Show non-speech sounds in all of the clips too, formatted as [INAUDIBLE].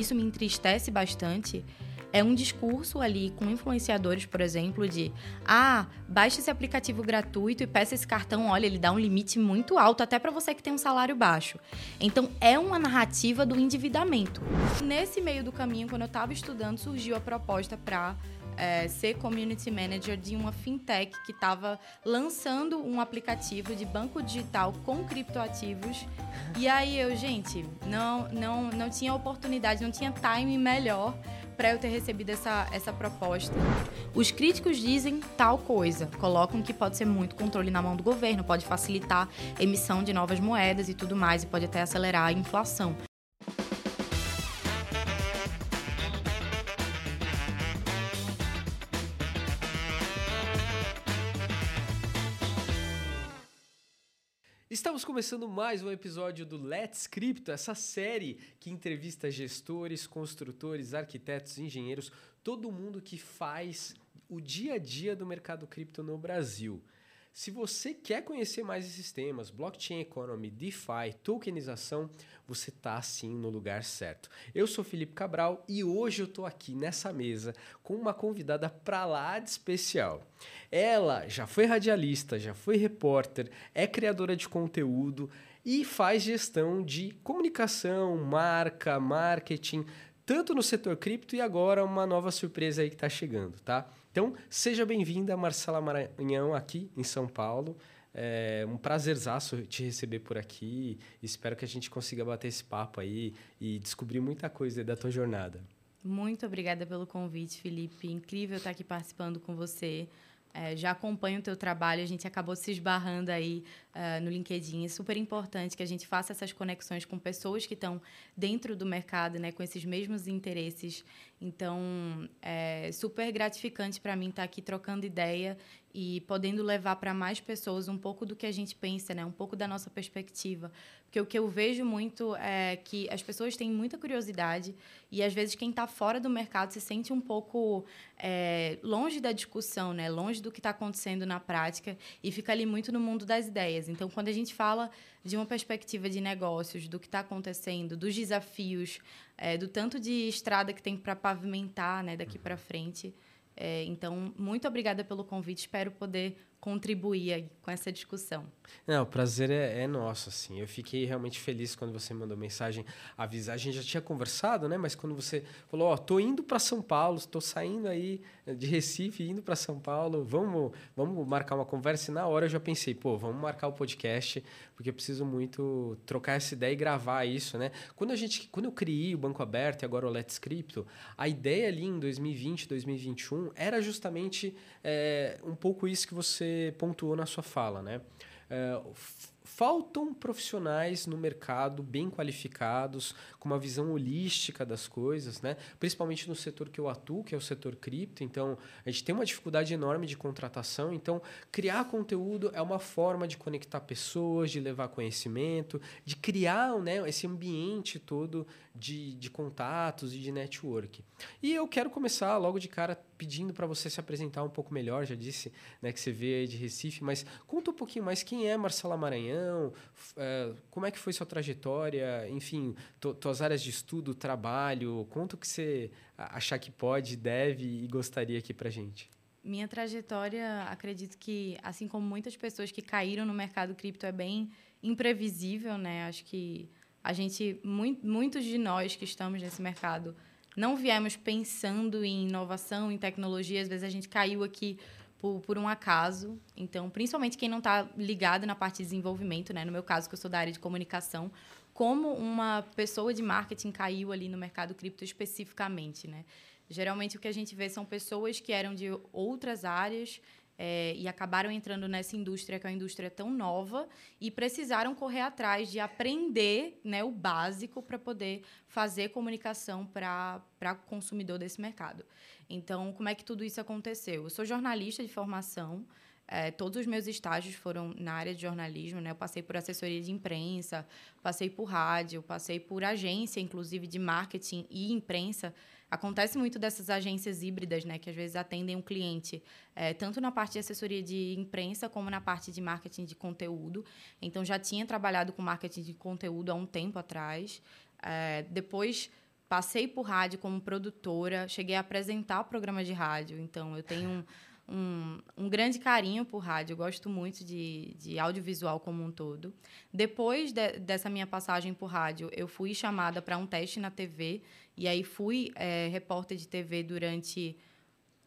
isso me entristece bastante, é um discurso ali com influenciadores, por exemplo, de ah, baixe esse aplicativo gratuito e peça esse cartão, olha, ele dá um limite muito alto até para você que tem um salário baixo. Então é uma narrativa do endividamento. Nesse meio do caminho, quando eu estava estudando, surgiu a proposta para é, ser community manager de uma fintech que estava lançando um aplicativo de banco digital com criptoativos. E aí eu, gente, não, não, não tinha oportunidade, não tinha time melhor para eu ter recebido essa, essa proposta. Os críticos dizem tal coisa, colocam que pode ser muito controle na mão do governo, pode facilitar emissão de novas moedas e tudo mais, e pode até acelerar a inflação. Estamos começando mais um episódio do Let's Crypto, essa série que entrevista gestores, construtores, arquitetos, engenheiros, todo mundo que faz o dia a dia do mercado cripto no Brasil. Se você quer conhecer mais esses temas, blockchain economy, DeFi, tokenização, você está sim no lugar certo. Eu sou Felipe Cabral e hoje eu estou aqui nessa mesa com uma convidada para lá de especial. Ela já foi radialista, já foi repórter, é criadora de conteúdo e faz gestão de comunicação, marca, marketing, tanto no setor cripto e agora uma nova surpresa aí que está chegando, tá? Então, seja bem-vinda, Marcela Maranhão, aqui em São Paulo. É um prazerzaço te receber por aqui. Espero que a gente consiga bater esse papo aí e descobrir muita coisa da tua jornada. Muito obrigada pelo convite, Felipe. Incrível estar aqui participando com você. É, já acompanho o teu trabalho, a gente acabou se esbarrando aí uh, no LinkedIn. É super importante que a gente faça essas conexões com pessoas que estão dentro do mercado, né, com esses mesmos interesses. Então, é super gratificante para mim estar aqui trocando ideia e podendo levar para mais pessoas um pouco do que a gente pensa, né, um pouco da nossa perspectiva. Porque o que eu vejo muito é que as pessoas têm muita curiosidade e, às vezes, quem está fora do mercado se sente um pouco é, longe da discussão, né? longe do que está acontecendo na prática e fica ali muito no mundo das ideias. Então, quando a gente fala de uma perspectiva de negócios, do que está acontecendo, dos desafios, é, do tanto de estrada que tem para pavimentar né, daqui para frente. É, então, muito obrigada pelo convite. Espero poder contribuir com essa discussão. Não, o prazer é, é, nosso, assim. Eu fiquei realmente feliz quando você mandou mensagem avisar. A gente já tinha conversado, né? Mas quando você falou, ó, oh, tô indo para São Paulo, estou saindo aí de Recife, indo para São Paulo, vamos, vamos marcar uma conversa. E na hora eu já pensei, pô, vamos marcar o podcast, porque eu preciso muito trocar essa ideia e gravar isso, né? Quando a gente, quando eu criei o Banco Aberto e agora o Let's Crypto, a ideia ali em 2020, 2021 era justamente é, um pouco isso que você pontuou na sua fala, né? É, faltam profissionais no mercado bem qualificados, com uma visão holística das coisas, né? principalmente no setor que eu atuo, que é o setor cripto. Então, a gente tem uma dificuldade enorme de contratação. Então, criar conteúdo é uma forma de conectar pessoas, de levar conhecimento, de criar né, esse ambiente todo de, de contatos e de network. E eu quero começar logo de cara pedindo para você se apresentar um pouco melhor. Já disse né, que você veio de Recife, mas conta um pouquinho mais quem é Marcela Maranhão, é, como é que foi sua trajetória, enfim, tuas áreas de estudo, trabalho. Conta o que você achar que pode, deve e gostaria aqui para gente. Minha trajetória, acredito que, assim como muitas pessoas que caíram no mercado cripto, é bem imprevisível, né? Acho que a gente, muitos de nós que estamos nesse mercado, não viemos pensando em inovação, em tecnologia. Às vezes a gente caiu aqui por, por um acaso. Então, principalmente quem não está ligado na parte de desenvolvimento, né? No meu caso, que eu sou da área de comunicação, como uma pessoa de marketing caiu ali no mercado cripto especificamente, né? Geralmente o que a gente vê são pessoas que eram de outras áreas é, e acabaram entrando nessa indústria, que é uma indústria tão nova, e precisaram correr atrás de aprender né, o básico para poder fazer comunicação para o consumidor desse mercado. Então, como é que tudo isso aconteceu? Eu sou jornalista de formação, é, todos os meus estágios foram na área de jornalismo, né? Eu passei por assessoria de imprensa, passei por rádio, passei por agência, inclusive de marketing e imprensa. Acontece muito dessas agências híbridas, né? Que às vezes atendem um cliente é, tanto na parte de assessoria de imprensa como na parte de marketing de conteúdo. Então já tinha trabalhado com marketing de conteúdo há um tempo atrás. É, depois passei por rádio como produtora, cheguei a apresentar programa de rádio, então eu tenho um, um, um, grande carinho por rádio, eu gosto muito de, de audiovisual como um todo. Depois de, dessa minha passagem por rádio, eu fui chamada para um teste na TV, e aí fui é, repórter de TV durante,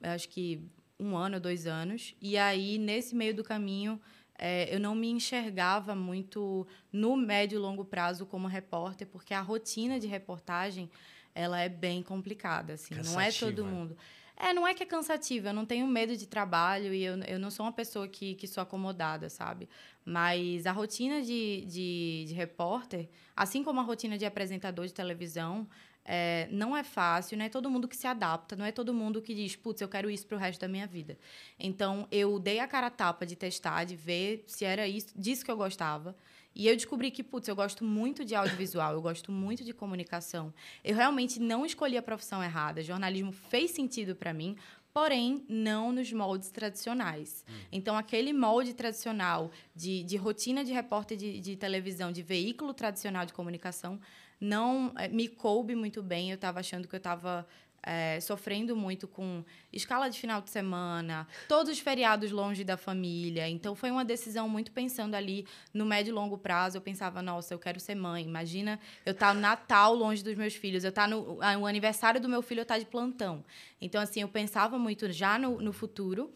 acho que um ano, dois anos, e aí nesse meio do caminho é, eu não me enxergava muito no médio e longo prazo como repórter, porque a rotina de reportagem ela é bem complicada, assim, não é todo mundo. É, não é que é cansativa, eu não tenho medo de trabalho e eu, eu não sou uma pessoa que, que sou acomodada, sabe? Mas a rotina de, de, de repórter, assim como a rotina de apresentador de televisão, é, não é fácil, não é todo mundo que se adapta, não é todo mundo que diz, putz, eu quero isso para o resto da minha vida. Então, eu dei a cara a tapa de testar, de ver se era isso, disso que eu gostava. E eu descobri que, putz, eu gosto muito de audiovisual, eu gosto muito de comunicação. Eu realmente não escolhi a profissão errada. Jornalismo fez sentido para mim, porém não nos moldes tradicionais. Hum. Então, aquele molde tradicional de, de rotina de repórter de, de televisão, de veículo tradicional de comunicação, não é, me coube muito bem. Eu estava achando que eu estava é, sofrendo muito com escala de final de semana, todos os feriados longe da família. Então, foi uma decisão muito pensando ali no médio e longo prazo. Eu pensava, nossa, eu quero ser mãe. Imagina eu estar tá no Natal longe dos meus filhos, eu tá no, no aniversário do meu filho, eu estar tá de plantão. Então, assim, eu pensava muito já no, no futuro.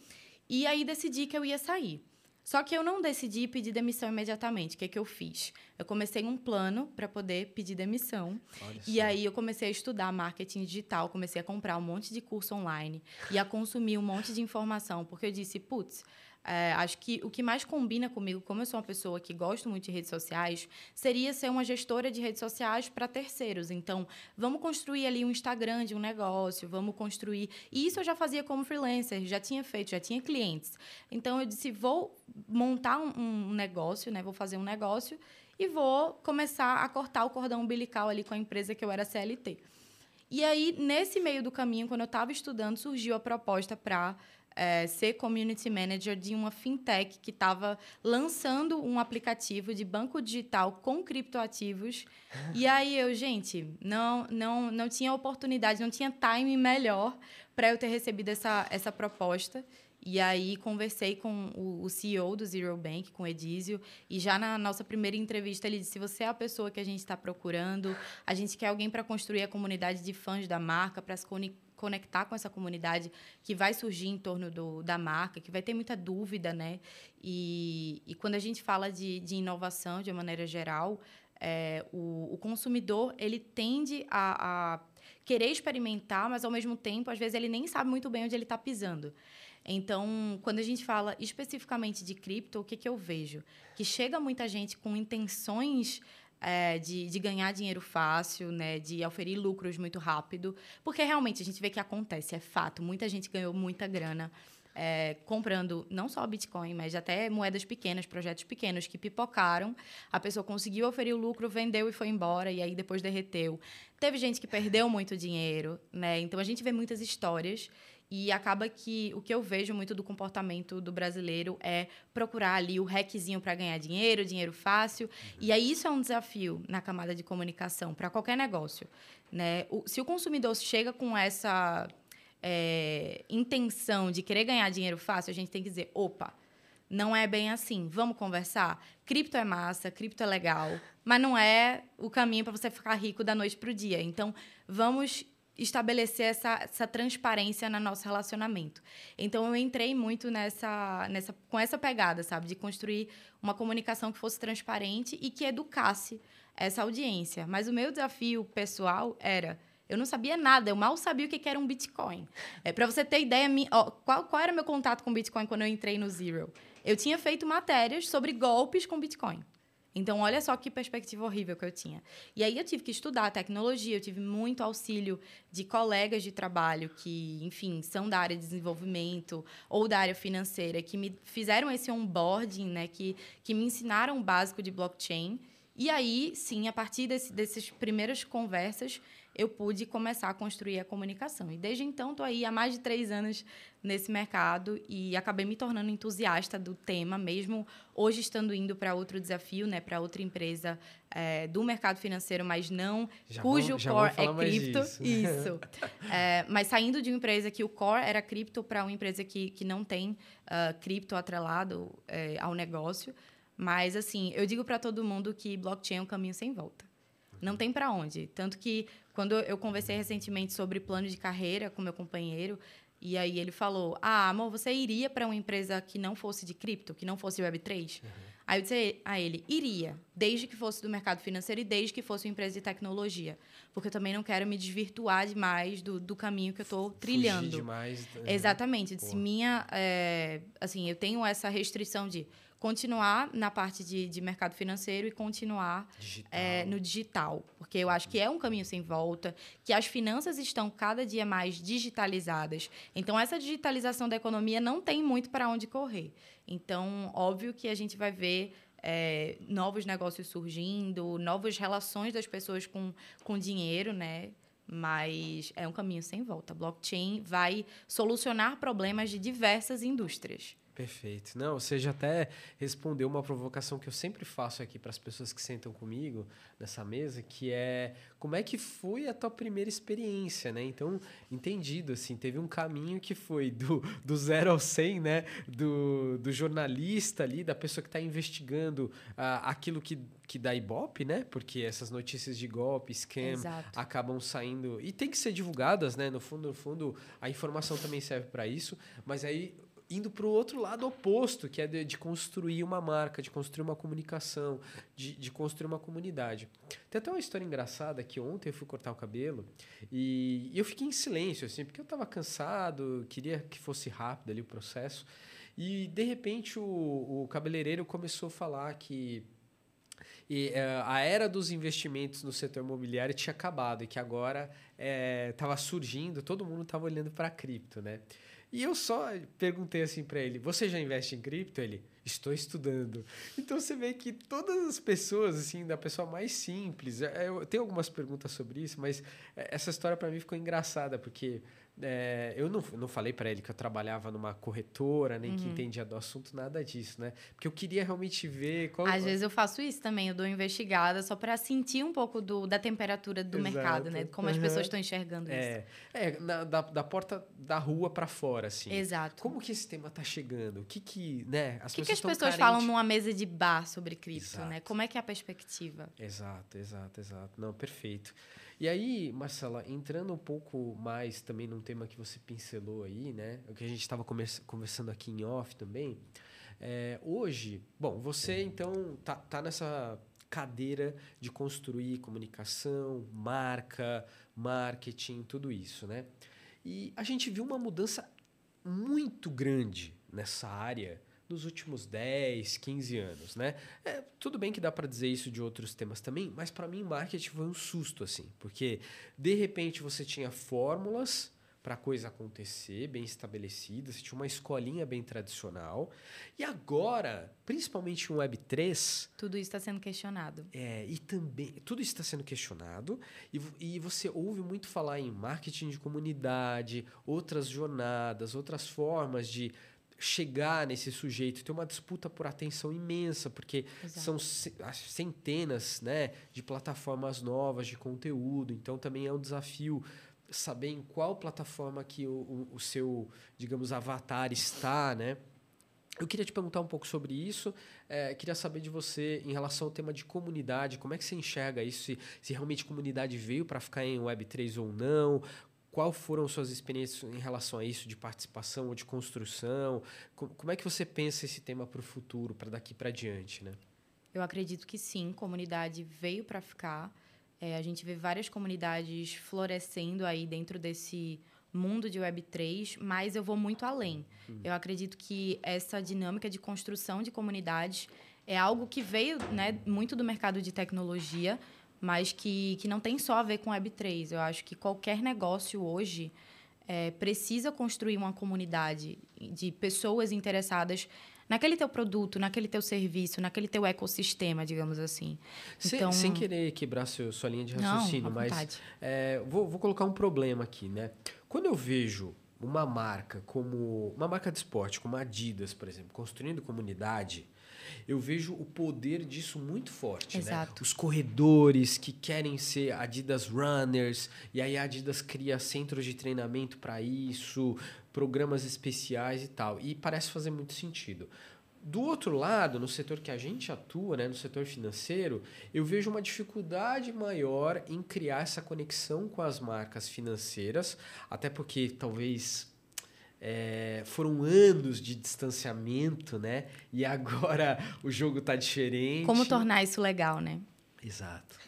E aí decidi que eu ia sair. Só que eu não decidi pedir demissão imediatamente. O que, é que eu fiz? Eu comecei um plano para poder pedir demissão. Olha e só. aí eu comecei a estudar marketing digital, comecei a comprar um monte de curso online e a consumir um monte de informação, porque eu disse, putz, é, acho que o que mais combina comigo, como eu sou uma pessoa que gosto muito de redes sociais, seria ser uma gestora de redes sociais para terceiros. Então, vamos construir ali um Instagram de um negócio, vamos construir. E isso eu já fazia como freelancer, já tinha feito, já tinha clientes. Então, eu disse: vou montar um, um negócio, né? vou fazer um negócio e vou começar a cortar o cordão umbilical ali com a empresa que eu era CLT. E aí, nesse meio do caminho, quando eu estava estudando, surgiu a proposta para é, ser community manager de uma fintech que estava lançando um aplicativo de banco digital com criptoativos. e aí eu, gente, não, não, não tinha oportunidade, não tinha time melhor para eu ter recebido essa, essa proposta. E aí conversei com o, CEO do Zero Bank, com o Edísio, e já na nossa primeira entrevista ele disse: "Você é a pessoa que a gente está procurando. A gente quer alguém para construir a comunidade de fãs da marca, para se conectar com essa comunidade que vai surgir em torno do, da marca, que vai ter muita dúvida, né? E, e quando a gente fala de, de inovação de uma maneira geral, é, o, o, consumidor ele tende a, a, querer experimentar, mas ao mesmo tempo, às vezes, ele nem sabe muito bem onde ele está pisando. Então, quando a gente fala especificamente de cripto, o que, que eu vejo? Que chega muita gente com intenções é, de, de, ganhar dinheiro fácil, né, de oferir lucros muito rápido, porque realmente a gente vê que acontece, é fato. Muita gente ganhou muita grana é, comprando não só Bitcoin, mas até moedas pequenas, projetos pequenos que pipocaram. A pessoa conseguiu oferir o lucro, vendeu e foi embora, e aí depois derreteu. Teve gente que perdeu muito dinheiro, né? Então a gente vê muitas histórias e acaba que o que eu vejo muito do comportamento do brasileiro é procurar ali o hackzinho para ganhar dinheiro, dinheiro fácil. Uhum. E aí isso é um desafio na camada de comunicação para qualquer negócio. Né? O, se o consumidor chega com essa é, intenção de querer ganhar dinheiro fácil, a gente tem que dizer: opa, não é bem assim. Vamos conversar? Cripto é massa, cripto é legal, mas não é o caminho para você ficar rico da noite para o dia. Então, vamos estabelecer essa, essa transparência no nosso relacionamento. Então eu entrei muito nessa, nessa com essa pegada, sabe, de construir uma comunicação que fosse transparente e que educasse essa audiência. Mas o meu desafio pessoal era eu não sabia nada, eu mal sabia o que era um Bitcoin. É, Para você ter ideia, ó, qual, qual era meu contato com Bitcoin quando eu entrei no Zero? Eu tinha feito matérias sobre golpes com Bitcoin. Então, olha só que perspectiva horrível que eu tinha. E aí eu tive que estudar tecnologia, eu tive muito auxílio de colegas de trabalho que, enfim, são da área de desenvolvimento ou da área financeira, que me fizeram esse onboarding, né, que, que me ensinaram o básico de blockchain. E aí, sim, a partir desse, dessas primeiras conversas, eu pude começar a construir a comunicação. E desde então, estou aí há mais de três anos nesse mercado e acabei me tornando entusiasta do tema, mesmo hoje estando indo para outro desafio, né, para outra empresa é, do mercado financeiro, mas não Já cujo já core é cripto. disso. Isso. É, [LAUGHS] mas saindo de uma empresa que o core era cripto para uma empresa que, que não tem ah, cripto atrelado é, ao negócio. Mas, assim, eu digo para todo mundo que blockchain é um caminho sem volta. Não tem para onde. Tanto que, quando eu conversei recentemente sobre plano de carreira com meu companheiro, e aí ele falou: Ah, amor, você iria para uma empresa que não fosse de cripto, que não fosse Web3? Aí eu disse a ele: iria, desde que fosse do mercado financeiro e desde que fosse uma empresa de tecnologia. Porque eu também não quero me desvirtuar demais do, do caminho que eu estou trilhando. Fugir demais. Exatamente. Se Boa. minha, é, assim, eu tenho essa restrição de continuar na parte de, de mercado financeiro e continuar Digital. é, no digital, porque eu acho que é um caminho sem volta, que as finanças estão cada dia mais digitalizadas. Então, essa digitalização da economia não tem muito para onde correr. Então, óbvio que a gente vai ver é, novos negócios surgindo, novas relações das pessoas com, com dinheiro, né? Mas é um caminho sem volta. Blockchain vai solucionar problemas de diversas indústrias. Perfeito. Não, você já até respondeu uma provocação que eu sempre faço aqui para as pessoas que sentam comigo nessa mesa, que é como é que foi a tua primeira experiência, né? Então, entendido, assim, teve um caminho que foi do, do zero ao 100, né? Do, do jornalista ali, da pessoa que está investigando ah, aquilo que, que dá ibope, né? Porque essas notícias de golpe, scam, Exato. acabam saindo e tem que ser divulgadas, né? No fundo, no fundo, a informação também serve para isso, mas aí indo para o outro lado oposto, que é de, de construir uma marca, de construir uma comunicação, de, de construir uma comunidade. Tem até uma história engraçada que ontem eu fui cortar o cabelo e, e eu fiquei em silêncio, assim, porque eu estava cansado, queria que fosse rápido ali o processo. E de repente o, o cabeleireiro começou a falar que e, eh, a era dos investimentos no setor imobiliário tinha acabado e que agora estava surgindo, todo mundo estava olhando para cripto, né? E eu só perguntei assim para ele: "Você já investe em cripto?" Ele: "Estou estudando". Então você vê que todas as pessoas assim, da pessoa mais simples, eh, eu tenho algumas perguntas sobre isso, mas eh, essa história para mim ficou engraçada porque é, eu não, não falei para ele que eu trabalhava numa corretora, nem que entendia do assunto, nada disso, né? Porque eu queria realmente ver qual Às vezes eu faço isso também, eu dou investigada só para sentir um pouco do, da temperatura do Exato. mercado, né? Como as Uhum. pessoas estão enxergando isso. É, é na- da, da porta da rua para fora, assim. Exato. Como que esse tema tá chegando? O que que, né? As O que, que as pessoas carentes- falam numa mesa de bar sobre cripto, Exato. né? Como é que é a perspectiva? Exato, exato, exato. Não, perfeito. E aí, Marcela, entrando um pouco mais também num tema que você pincelou aí, né? O que a gente estava conversando aqui em off também. É, hoje, bom, você então tá, tá nessa cadeira de construir comunicação, marca, marketing, tudo isso, né? E a gente viu uma mudança muito grande nessa área nos últimos 10, 15 anos, né? É, tudo bem que dá para dizer isso de outros temas também, mas para mim marketing foi um susto assim, porque de repente você tinha fórmulas para a coisa acontecer, bem estabelecidas, você tinha uma escolinha bem tradicional, e agora, principalmente em Web3, Tudo isso está sendo questionado. é, e também, tudo isso está sendo questionado, e, e você ouve muito falar em marketing de comunidade, outras jornadas, outras formas de chegar nesse sujeito. Tem uma disputa por atenção imensa, porque Exato. são ce- as centenas né, de plataformas novas de conteúdo, então também é um desafio saber em qual plataforma que o, o, o seu, digamos, avatar está, né? Eu queria te perguntar um pouco sobre isso. É, queria saber de você em relação ao tema de comunidade. Como é que você enxerga isso? Se, se realmente comunidade veio para ficar em Web3 ou não? Qual foram suas experiências em relação a isso de participação ou de construção? Co- Como é que você pensa esse tema para o futuro, para daqui para diante, né? Eu acredito que sim, comunidade veio para ficar. É, a gente vê várias comunidades florescendo aí dentro desse mundo de Web3, mas eu vou muito além. Eu acredito que essa dinâmica de construção de comunidades é algo que veio né, muito do mercado de tecnologia, mas que, que não tem só a ver com Web3. Eu acho que qualquer negócio hoje é, precisa construir uma comunidade de pessoas interessadas naquele teu produto, naquele teu serviço, naquele teu ecossistema, digamos assim. Sem, então, sem querer quebrar seu, sua linha de raciocínio, não, mas é, vou, vou colocar um problema aqui, né? Quando eu vejo uma marca como uma marca de esporte, como a Adidas, por exemplo, construindo comunidade, eu vejo o poder disso muito forte. Né? Exato. Né? Os corredores que querem ser Adidas Runners, e aí a Adidas cria centros de treinamento para isso, programas especiais e tal. E parece fazer muito sentido. Do outro lado, no setor que a gente atua, né, no setor financeiro, eu vejo uma dificuldade maior em criar essa conexão com as marcas financeiras, até porque talvez é, foram anos de distanciamento, né? E agora [LAUGHS] o jogo está diferente. Como tornar isso legal, né? Exato.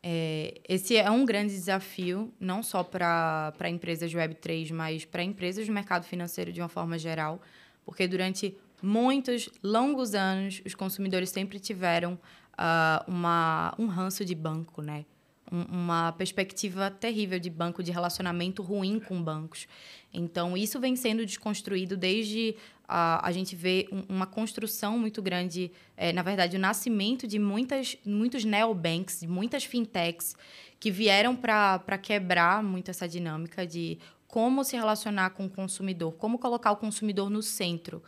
É, esse é um grande desafio, não só para empresas Web3, mas para empresas do mercado financeiro de uma forma geral, porque durante muitos longos anos os consumidores sempre tiveram uh, uma, um ranço de banco, né? Uma perspectiva terrível de banco, de relacionamento ruim com bancos. Então, isso vem sendo desconstruído desde a, a gente vê um, uma construção muito grande, é, na verdade, o nascimento de muitas, muitos neobanks, de muitas fintechs que vieram para quebrar muito essa dinâmica de como se relacionar com o consumidor, como colocar o consumidor no centro,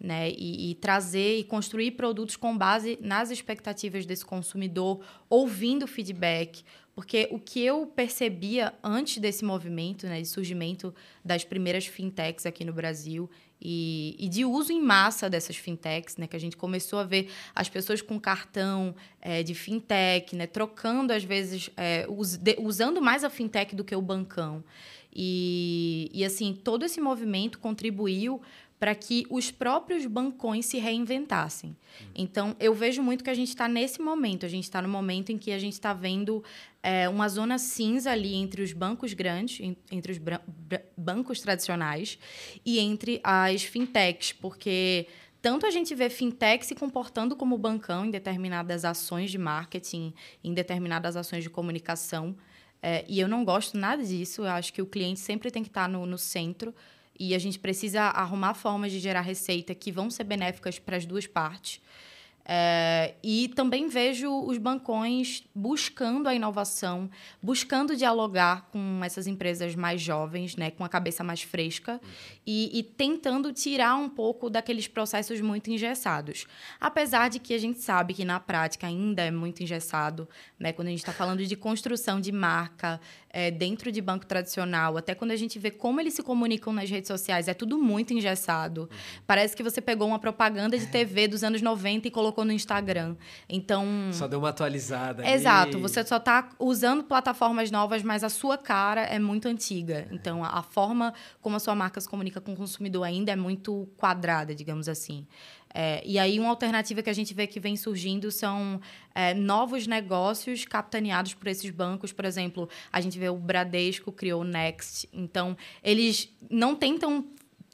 né? E, e, trazer e construir produtos com base nas expectativas desse consumidor, ouvindo feedback, porque o que eu percebia antes desse movimento, né, de surgimento das primeiras fintechs aqui no Brasil e, e, de uso em massa dessas fintechs, né, que a gente começou a ver as pessoas com cartão é, de fintech, né, trocando às vezes, é, us, de, usando mais a fintech do que o bancão. E, e assim, todo esse movimento contribuiu para que os próprios bancões se reinventassem. Então, eu vejo muito que a gente está nesse momento. A gente está no momento em que a gente está vendo é, uma zona cinza ali entre os bancos grandes, entre os bancos tradicionais e entre as fintechs, porque tanto a gente vê fintech se comportando como bancão em determinadas ações de marketing, em determinadas ações de comunicação. É, e eu não gosto nada disso. Eu acho que o cliente sempre tem que estar no, no centro e a gente precisa arrumar formas de gerar receita que vão ser benéficas para as duas partes. É, e também vejo os bancões buscando a inovação, buscando dialogar com essas empresas mais jovens, né, com a cabeça mais fresca, e, e, tentando tirar um pouco daqueles processos muito engessados. Apesar de que a gente sabe que na prática ainda é muito engessado, né, quando a gente está falando de construção de marca é, dentro de banco tradicional, até quando a gente vê como eles se comunicam nas redes sociais, é tudo muito engessado. Uhum. Parece que você pegou uma propaganda de TV dos anos 90 e colocou no Instagram. Então. Só deu uma atualizada. Exato. Ali. Você só está usando plataformas novas, mas a sua cara é muito antiga. É. Então, a forma como a sua marca se comunica com o consumidor ainda é muito quadrada, digamos assim. É, e aí, uma alternativa que a gente vê que vem surgindo são é, novos negócios capitaneados por esses bancos. Por exemplo, a gente vê o Bradesco criou o Next. Então, eles não tentam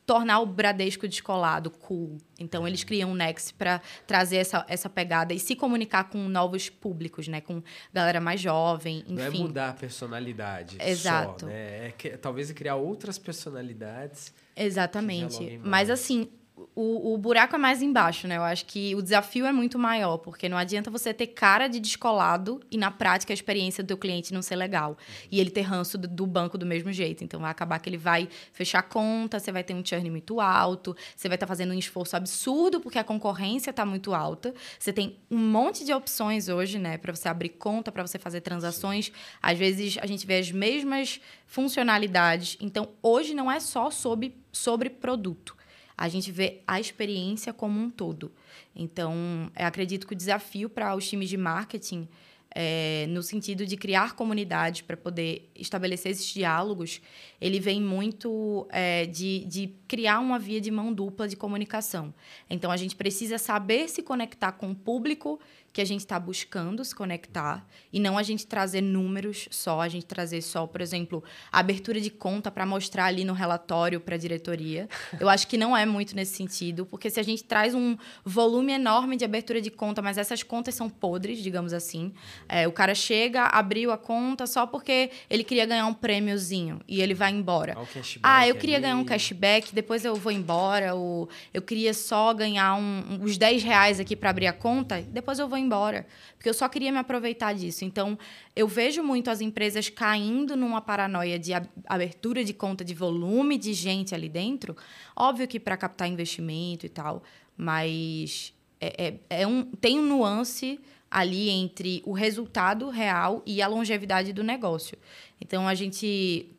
tornar o Bradesco descolado cool. Então, eles criam o Next para trazer essa, essa pegada e se comunicar com novos públicos, né? Com galera mais jovem, enfim. Não é mudar a personalidade Exato. Só, né? É que, talvez criar outras personalidades. Exatamente. Mas, assim, o, o buraco é mais embaixo, né? Eu acho que o desafio é muito maior, porque não adianta você ter cara de descolado e, na prática, a experiência do teu cliente não ser legal. E ele ter ranço do, do banco do mesmo jeito. Então, vai acabar que ele vai fechar conta, você vai ter um churn muito alto, você vai estar tá fazendo um esforço absurdo, porque a concorrência está muito alta. Você tem um monte de opções hoje, né? Para você abrir conta, para você fazer transações. Sim. Às vezes, a gente vê as mesmas funcionalidades. Então, hoje não é só sobre, sobre produto a gente vê a experiência como um todo. Então, acredito que o desafio para os times de marketing é, no sentido de criar comunidades para poder estabelecer esses diálogos, ele vem muito é, de, de criar uma via de mão dupla de comunicação. Então, a gente precisa saber se conectar com o público que a gente está buscando se conectar e não a gente trazer números só, a gente trazer só, por exemplo, abertura de conta para mostrar ali no relatório para a diretoria. [LAUGHS] Eu acho que não é muito nesse sentido, porque se a gente traz um volume enorme de abertura de conta, mas essas contas são podres, digamos assim, é, o cara chega, abriu a conta só porque ele queria ganhar um prêmiozinho e ele vai embora. Ah, eu queria ali. ganhar um cashback, depois eu vou embora, ou eu queria só ganhar um, uns 10 reais aqui para abrir a conta, depois eu vou embora. Porque eu só queria me aproveitar disso. Então, eu vejo muito as empresas caindo numa paranoia de abertura de conta de volume de gente ali dentro. Óbvio que para captar investimento e tal, mas é, é, é um, tem um nuance ali entre o resultado real e a longevidade do negócio. Então, a gente,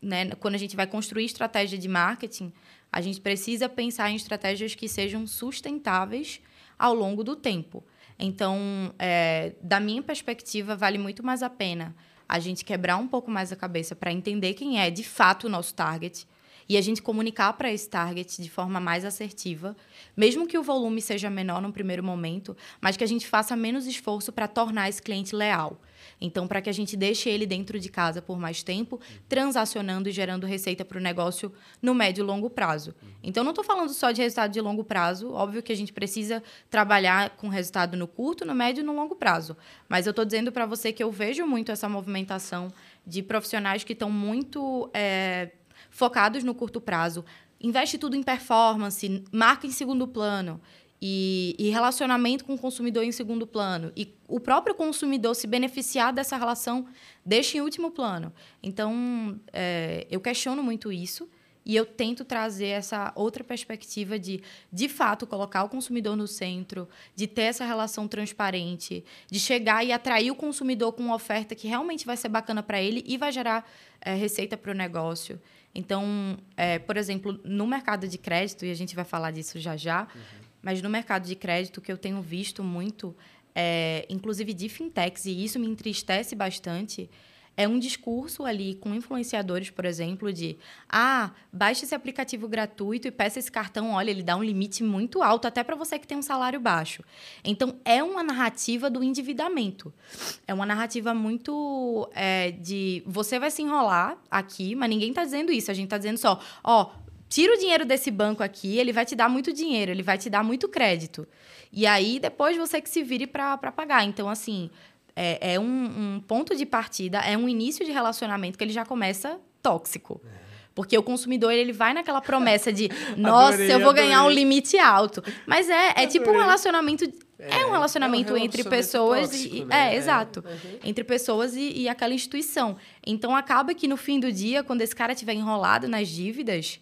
né, quando a gente vai construir estratégia de marketing, a gente precisa pensar em estratégias que sejam sustentáveis ao longo do tempo. Então, é, da minha perspectiva, vale muito mais a pena a gente quebrar um pouco mais a cabeça para entender quem é de fato o nosso target e a gente comunicar para esse target de forma mais assertiva, mesmo que o volume seja menor no primeiro momento, mas que a gente faça menos esforço para tornar esse cliente leal. Então, para que a gente deixe ele dentro de casa por mais tempo, transacionando e gerando receita para o negócio no médio e longo prazo. Então, não estou falando só de resultado de longo prazo. Óbvio que a gente precisa trabalhar com resultado no curto, no médio e no longo prazo. Mas eu estou dizendo para você que eu vejo muito essa movimentação de profissionais que estão muito é, focados no curto prazo. Investe tudo em performance, marca em segundo plano e, e, relacionamento com o consumidor em segundo plano. E o próprio consumidor se beneficiar dessa relação deixa em último plano. Então, é, eu questiono muito isso e eu tento trazer essa outra perspectiva de, de fato, colocar o consumidor no centro, de ter essa relação transparente, de chegar e atrair o consumidor com uma oferta que realmente vai ser bacana para ele e vai gerar é, receita para o negócio. Então, é, por exemplo, no mercado de crédito, e a gente vai falar disso já já, uhum mas no mercado de crédito, que eu tenho visto muito, é, inclusive de fintechs, e isso me entristece bastante, é um discurso ali com influenciadores, por exemplo, de ah, baixe esse aplicativo gratuito e peça esse cartão, olha, ele dá um limite muito alto, até para você que tem um salário baixo. Então, é uma narrativa do endividamento. É uma narrativa muito é, de você vai se enrolar aqui, mas ninguém está dizendo isso. A gente está dizendo só, ó, tira o dinheiro desse banco aqui, ele vai te dar muito dinheiro, ele vai te dar muito crédito. E aí, depois você que se vire para pagar. Então, assim, é, é um, um, ponto de partida, é um início de relacionamento que ele já começa tóxico. É. Porque o consumidor, ele vai naquela [LAUGHS] promessa de, nossa, adorei, eu vou adorei. ganhar um limite alto. Mas é, é tipo um relacionamento é, é, um relacionamento, é um entre pessoas tóxico, e. Né? É, exato. Uhum. Entre pessoas e, e, aquela instituição. Então acaba que no fim do dia, quando esse cara estiver enrolado nas dívidas,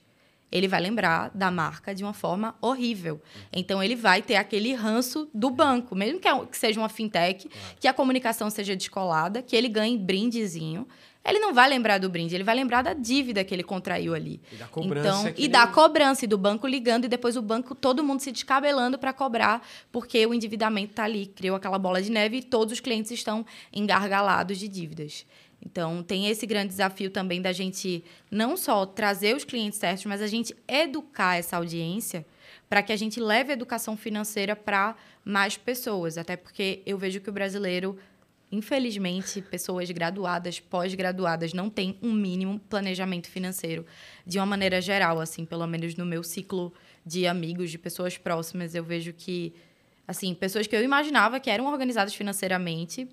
ele vai lembrar da marca de uma forma horrível. Então, ele vai ter aquele ranço do banco, mesmo que, é seja uma fintech, que a comunicação seja descolada, que ele ganhe brindezinho. Ele não vai lembrar do brinde, ele vai lembrar da dívida que ele contraiu ali. E da cobrança. Então, e da cobrança, e do banco ligando, e depois o banco, todo mundo se descabelando para cobrar, porque o endividamento está ali, criou aquela bola de neve e todos os clientes estão engargalados de dívidas. Então, tem esse grande desafio também da gente não só trazer os clientes certos, mas a gente educar essa audiência para que a gente leve a educação financeira para mais pessoas. Até porque eu vejo que o brasileiro, infelizmente, pessoas graduadas, pós-graduadas, não tem um mínimo planejamento financeiro de uma maneira geral, assim, pelo menos no meu ciclo de amigos, de pessoas próximas, eu vejo que assim, pessoas que eu imaginava que eram organizadas financeiramente,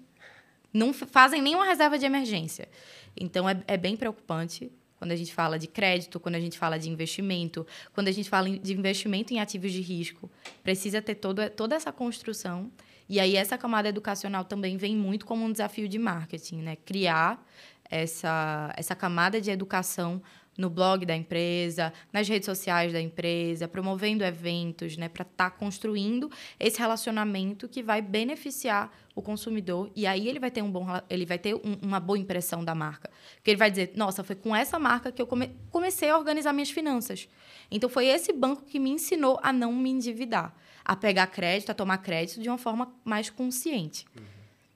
não fazem nenhuma reserva de emergência. Então, é, é bem preocupante quando a gente fala de crédito, quando a gente fala de investimento, quando a gente fala de investimento em ativos de risco. Precisa ter toda, toda essa construção. E aí, essa camada educacional também vem muito como um desafio de marketing, né? Criar essa, essa camada de educação no blog da empresa, nas redes sociais da empresa, promovendo eventos, né, para estar tá construindo esse relacionamento que vai beneficiar o consumidor e aí ele vai ter um bom ele vai ter um, uma boa impressão da marca, porque ele vai dizer, nossa, foi com essa marca que eu come, comecei a organizar minhas finanças. Então foi esse banco que me ensinou a não me endividar, a pegar crédito, a tomar crédito de uma forma mais consciente. Uhum,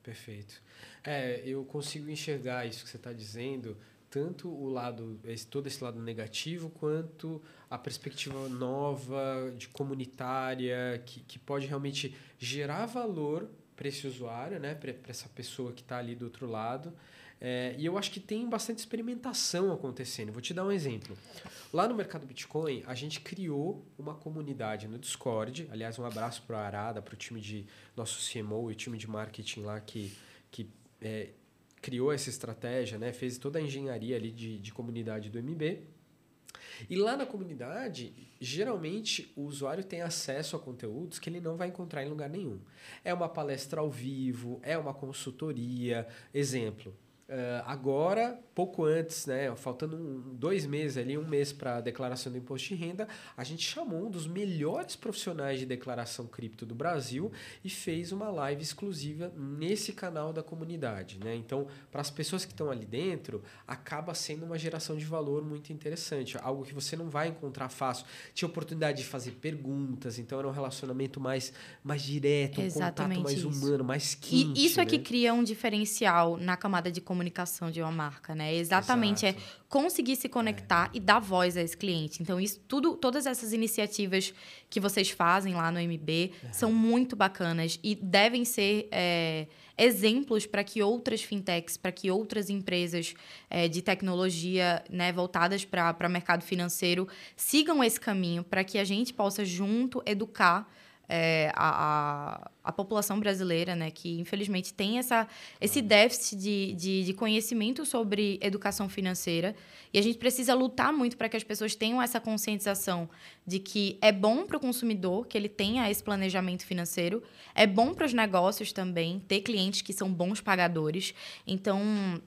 perfeito. É, eu consigo enxergar isso que você está dizendo tanto o lado, esse, todo esse lado negativo, quanto a perspectiva nova, de comunitária, que, que pode realmente gerar valor esse usuário, né? Para essa pessoa que está ali do outro lado. É, e eu acho que tem bastante experimentação acontecendo. Vou te dar um exemplo. Lá no mercado Bitcoin, a gente criou uma comunidade no Discord. Aliás, um abraço para a Arada, para o time de nosso CMO e o time de marketing lá que, que é, criou essa estratégia, né? fez toda a engenharia ali de, de comunidade do MB. E lá na comunidade, geralmente o usuário tem acesso a conteúdos que ele não vai encontrar em lugar nenhum. É uma palestra ao vivo, é uma consultoria. Exemplo, Uh, agora, pouco antes, né, faltando um, dois meses ali, um mês para a declaração do imposto de renda, a gente chamou um dos melhores profissionais de declaração cripto do Brasil e fez uma live exclusiva nesse canal da comunidade. Né? Então, para as pessoas que estão ali dentro, acaba sendo uma geração de valor muito interessante, algo que você não vai encontrar fácil. Tinha oportunidade de fazer perguntas, então era um relacionamento mais, mais direto, um Exatamente contato mais isso. humano, mais quente. E isso é que cria um diferencial na camada de comunicação comunicação de uma marca, né? Exatamente Exato. é conseguir se conectar é. e dar voz a esse cliente. Então, isso tudo, todas essas iniciativas que vocês fazem lá no MB é. são muito bacanas e devem ser é, exemplos para que outras fintechs, para que outras empresas é, de tecnologia né, voltadas para o mercado financeiro sigam esse caminho para que a gente possa junto educar é, a, a, a, população brasileira, né, que infelizmente tem essa, esse déficit de, de, de, conhecimento sobre educação financeira. E a gente precisa lutar muito para que as pessoas tenham essa conscientização de que é bom para o consumidor que ele tenha esse planejamento financeiro, é bom para os negócios também ter clientes que são bons pagadores. Então,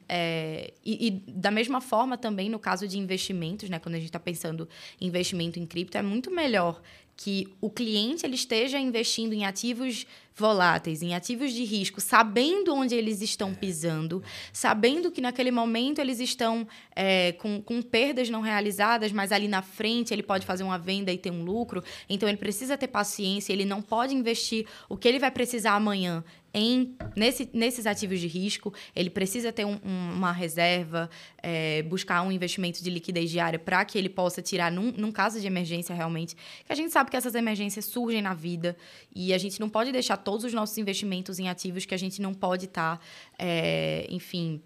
é, e, e, da mesma forma também no caso de investimentos, né, quando a gente está pensando em investimento em cripto, é muito melhor que o cliente ele esteja investindo em ativos voláteis, em ativos de risco, sabendo onde eles estão é. pisando, sabendo que naquele momento eles estão é, com, com perdas não realizadas, mas ali na frente ele pode fazer uma venda e ter um lucro. Então ele precisa ter paciência, ele não pode investir o que ele vai precisar amanhã em, nesse, nesses ativos de risco, ele precisa ter um, um, uma reserva, é, buscar um investimento de liquidez diária para que ele possa tirar, num, num, caso de emergência realmente, que a gente sabe que essas emergências surgem na vida e a gente não pode deixar todos os nossos investimentos em ativos que a gente não pode estar, tá, é, enfim,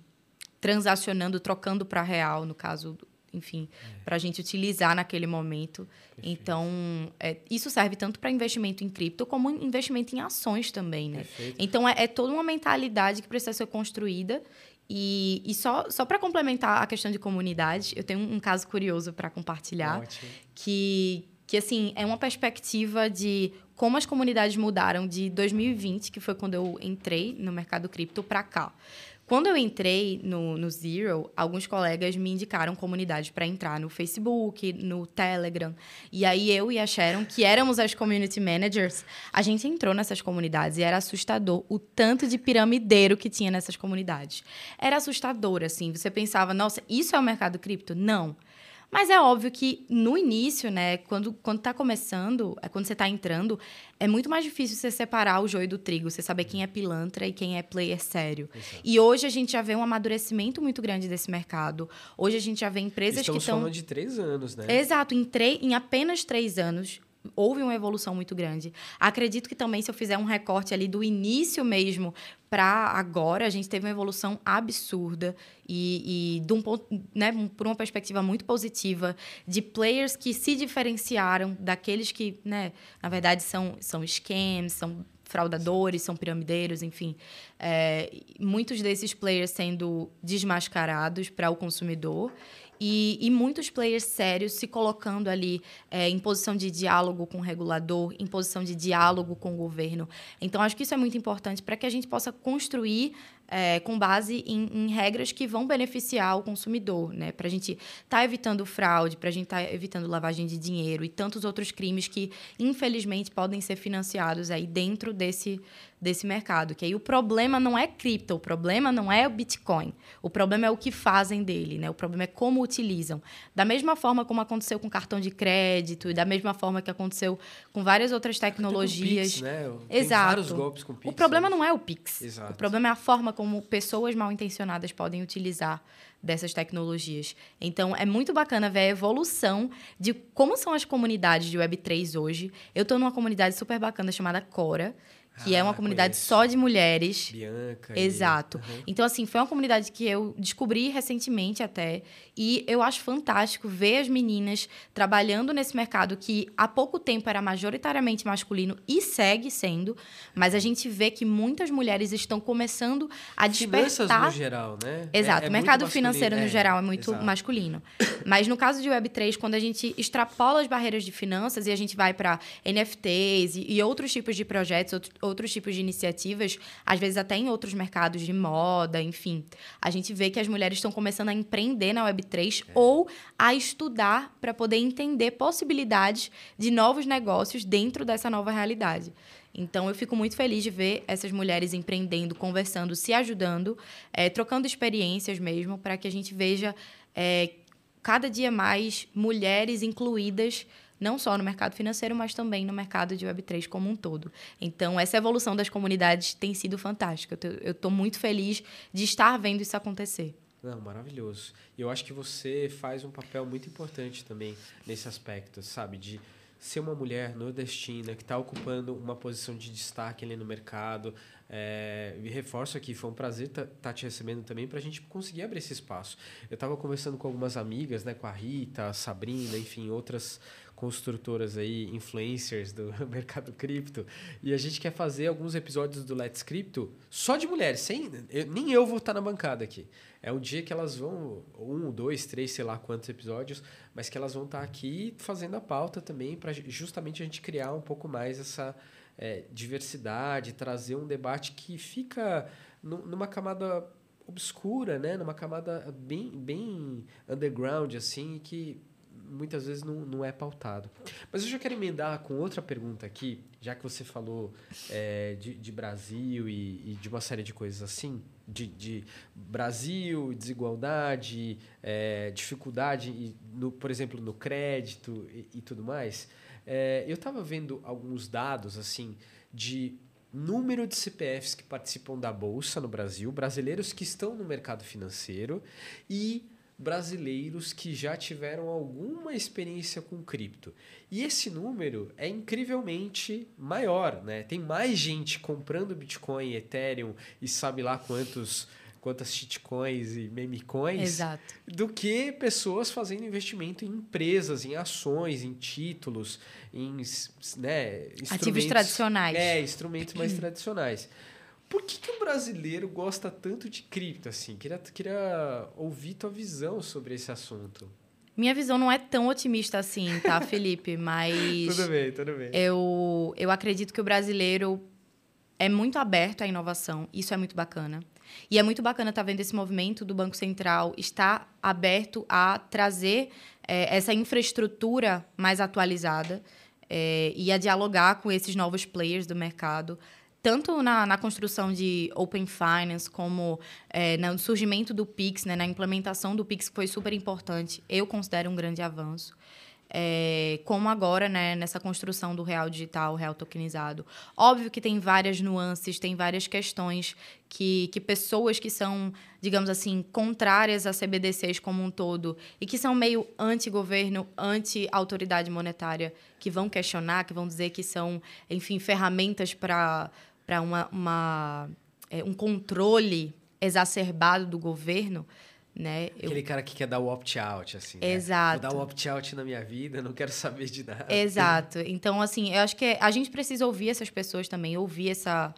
transacionando, trocando para real, no caso enfim, é. para a gente utilizar naquele momento. Perfeito. Então, é, isso serve tanto para investimento em cripto como investimento em ações também, né? Perfeito. Então, é, é, toda uma mentalidade que precisa ser construída. E, e só, só para complementar a questão de comunidade, eu tenho um, um caso curioso para compartilhar, Ótimo. que que assim é uma perspectiva de como as comunidades mudaram de 2020, que foi quando eu entrei no mercado cripto, para cá. Quando eu entrei no, no Zero, alguns colegas me indicaram comunidades para entrar no Facebook, no Telegram. E aí eu e a Sharon, que éramos as community managers, a gente entrou nessas comunidades e era assustador o tanto de piramideiro que tinha nessas comunidades. Era assustador, assim. Você pensava, nossa, isso é o mercado cripto? Não. Mas é óbvio que no início, né, quando, quando tá começando, é quando você está entrando, é muito mais difícil você separar o joio do trigo, você saber quem é pilantra e quem é player sério. Exato. E hoje a gente já vê um amadurecimento muito grande desse mercado. Hoje a gente já vê empresas Estamos que estão. falando de três anos, né? Exato, em, tre... em apenas três anos, houve uma evolução muito grande. Acredito que também, se eu fizer um recorte ali do início mesmo para agora, a gente teve uma evolução absurda e, e de um ponto, né, por uma perspectiva muito positiva de players que se diferenciaram daqueles que, né, na verdade, são, são scams, são fraudadores, são piramideiros, enfim. É, muitos desses players sendo desmascarados para o consumidor e, e, muitos players sérios se colocando ali é, em posição de diálogo com o regulador, em posição de diálogo com o governo. Então, acho que isso é muito importante para que a gente possa construir é, com base em, em, regras que vão beneficiar o consumidor, né? Para a gente estar tá evitando fraude, para a gente estar tá evitando lavagem de dinheiro e tantos outros crimes que, infelizmente, podem ser financiados aí dentro desse, desse mercado. Que aí o problema não é cripto, o problema não é o Bitcoin. O problema é o que fazem dele, né? O problema é como utilizam. Da mesma forma como aconteceu com cartão de crédito e da mesma forma que aconteceu com várias outras tecnologias. Pix, né? Tem Exato. vários golpes com Pix. O problema né? não é o Pix. Exato. O problema é a forma como pessoas mal intencionadas podem utilizar dessas tecnologias. Então, é muito bacana ver a evolução de como são as comunidades de Web3 hoje. Eu estou numa comunidade super bacana chamada Cora, que ah, é uma comunidade conheço. só de mulheres. Bianca. Exato. E... Uhum. Então, assim, foi uma comunidade que eu descobri recentemente até. E eu acho fantástico ver as meninas trabalhando nesse mercado que há pouco tempo era majoritariamente masculino e segue sendo. Mas a gente vê que muitas mulheres estão começando a despertar. Finanças no geral, né? Exato. É, é o mercado financeiro no é, geral é muito exato. masculino. Mas no caso de Web3, quando a gente extrapola as barreiras de finanças e a gente vai para NFTs e, e outros tipos de projetos, outros tipos de iniciativas, às vezes até em outros mercados de moda, enfim. A gente vê que as mulheres estão começando a empreender na Web3 é. ou a estudar para poder entender possibilidades de novos negócios dentro dessa nova realidade. Então, eu fico muito feliz de ver essas mulheres empreendendo, conversando, se ajudando, é, trocando experiências mesmo, para que a gente veja é, cada dia mais mulheres incluídas não só no mercado financeiro, mas também no mercado de Web3 como um todo. Então, essa evolução das comunidades tem sido fantástica. Eu estou muito feliz de estar vendo isso acontecer. Não, maravilhoso. E eu acho que você faz um papel muito importante também nesse aspecto, sabe? De ser uma mulher nordestina que está ocupando uma posição de destaque ali no mercado. É, me reforço aqui, foi um prazer estar tá, tá te recebendo também para a gente conseguir abrir esse espaço. Eu estava conversando com algumas amigas, né, com a Rita, a Sabrina, enfim, outras construtoras aí, influencers do [LAUGHS] mercado cripto, e a gente quer fazer alguns episódios do Let's Crypto só de mulheres, sem eu, nem eu vou estar na bancada aqui. É um dia que elas vão, um, dois, três, sei lá quantos episódios, mas que elas vão estar aqui fazendo a pauta também para justamente a gente criar um pouco mais essa é, diversidade, trazer um debate que fica numa camada obscura, né? Numa camada bem, bem underground, assim, que muitas vezes não, não é pautado. Mas eu já quero emendar com outra pergunta aqui, já que você falou é, de, de, Brasil e, e, de uma série de coisas assim, de, de Brasil, desigualdade, é, dificuldade, e no, por exemplo, no crédito e, e tudo mais. É, eu estava vendo alguns dados assim de número de CPFs que participam da bolsa no Brasil, brasileiros que estão no mercado financeiro e brasileiros que já tiveram alguma experiência com cripto. E esse número é incrivelmente maior, né? Tem mais gente comprando Bitcoin, Ethereum e sabe lá quantos quantas shitcoins e memecoins Exato. do que pessoas fazendo investimento em empresas, em ações, em títulos, em né, ativos tradicionais. É, instrumentos mais [CLEARS THROAT] tradicionais. Por que, que o brasileiro gosta tanto de cripto assim? Queria, queria ouvir tua visão sobre esse assunto. Minha visão não é tão otimista assim, tá, [LAUGHS] Felipe? Mas. tudo bem, tudo bem. Eu, eu acredito que o brasileiro é muito aberto à inovação. Isso é muito bacana. E é muito bacana estar tá vendo esse movimento do Banco Central estar aberto a trazer é, essa infraestrutura mais atualizada é, e a dialogar com esses novos players do mercado tanto na, na construção de Open Finance, como é, no surgimento do Pix, né, na implementação do Pix, que foi super importante, eu considero um grande avanço. É, como agora, né, nessa construção do real digital, real tokenizado. Óbvio que tem várias nuances, tem várias questões que, que pessoas que são, digamos assim, contrárias a CBDCs como um todo e que são meio anti-governo, anti-autoridade monetária, que vão questionar, que vão dizer que são, enfim, ferramentas para para uma, uma é, um controle exacerbado do governo, né? Aquele eu... cara que quer dar o opt-out, assim. Exato. Né? Vou dar o opt-out na minha vida, não quero saber de nada. Exato. Então, assim, eu acho que a gente precisa ouvir essas pessoas também, ouvir essa,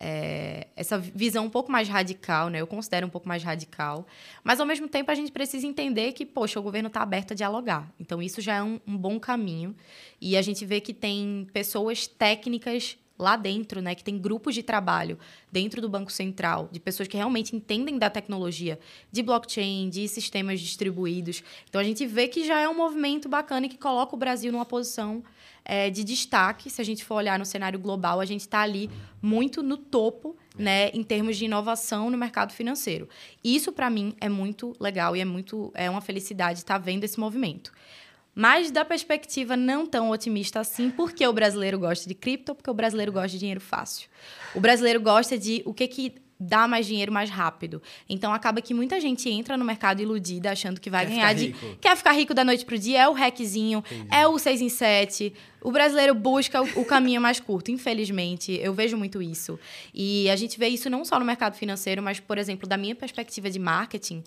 é, essa visão um pouco mais radical, né? Eu considero um pouco mais radical. Mas, ao mesmo tempo, a gente precisa entender que, poxa, o governo está aberto a dialogar. Então, isso já é um, um bom caminho. E a gente vê que tem pessoas técnicas lá dentro, né, que tem grupos de trabalho dentro do Banco Central, de pessoas que realmente entendem da tecnologia, de blockchain, de sistemas distribuídos. Então a gente vê que já é um movimento bacana e que coloca o Brasil numa posição é, de destaque. Se a gente for olhar no cenário global, a gente está ali muito no topo, né, em termos de inovação no mercado financeiro. Isso para mim é muito legal e é muito é uma felicidade estar tá vendo esse movimento. Mas da perspectiva não tão otimista assim, porque o brasileiro gosta de cripto, porque o brasileiro gosta de dinheiro fácil. O brasileiro gosta de o que que dá mais dinheiro mais rápido. Então acaba que muita gente entra no mercado iludida achando que vai Quer ganhar de quer ficar rico da noite pro dia, é o hackzinho, é o 6 em 7. O brasileiro busca o, o caminho mais curto, infelizmente. Eu vejo muito isso. E a gente vê isso não só no mercado financeiro, mas, por exemplo, da minha perspectiva de marketing,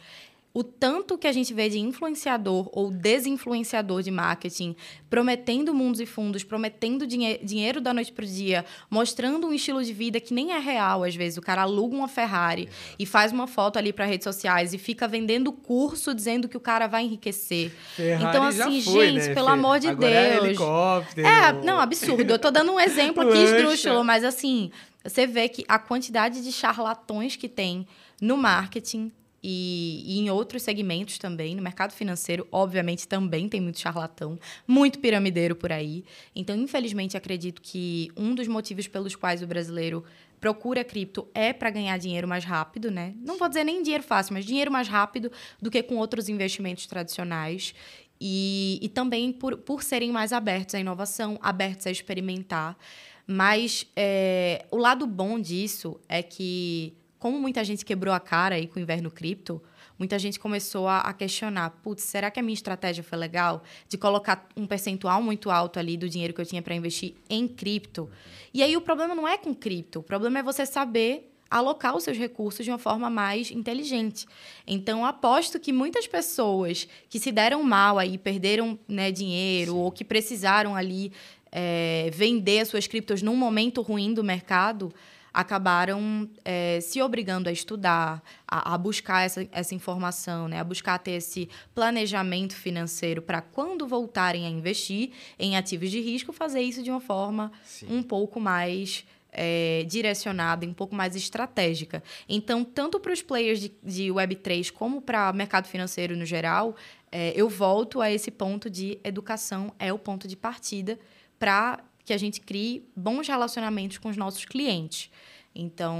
o tanto que a gente vê de influenciador ou desinfluenciador de marketing prometendo mundos e fundos, prometendo dinhe dinheiro da noite para o dia, mostrando um estilo de vida que nem é real às vezes. O cara aluga uma Ferrari e faz uma foto ali para redes sociais e fica vendendo curso dizendo que o cara vai enriquecer. Ferrari então, assim, foi, gente, né, pelo amor de Agora É, Deus. helicóptero. É, não, absurdo. Eu tô dando um exemplo aqui [LAUGHS] esdrúxulo, mas assim, você vê que a quantidade de charlatões que tem no marketing e, e em outros segmentos também, no mercado financeiro, obviamente também tem muito charlatão, muito piramideiro por aí. Então, infelizmente, acredito que um dos motivos pelos quais o brasileiro procura cripto é para ganhar dinheiro mais rápido, né? Não vou dizer nem dinheiro fácil, mas dinheiro mais rápido do que com outros investimentos tradicionais. E, e também por, por serem mais abertos à inovação, abertos a experimentar. Mas é, o lado bom disso é que, como muita gente quebrou a cara aí com o inverno cripto, muita gente começou a, a questionar: putz, será que a minha estratégia foi legal? De colocar um percentual muito alto ali do dinheiro que eu tinha para investir em cripto. E aí o problema não é com cripto, o problema é você saber alocar os seus recursos de uma forma mais inteligente. Então, aposto que muitas pessoas que se deram mal aí, perderam né, dinheiro, ou que precisaram ali é, vender as suas criptos num momento ruim do mercado, acabaram é, se obrigando a estudar, a, a buscar essa, essa informação, né? a buscar ter esse planejamento financeiro para quando voltarem a investir em ativos de risco, fazer isso de uma forma Sim. um pouco mais é, direcionada, um pouco mais estratégica. Então, tanto para os players de, de Web3 como para o mercado financeiro no geral, é, eu volto a esse ponto de educação é o ponto de partida para que a gente crie bons relacionamentos com os nossos clientes. Então,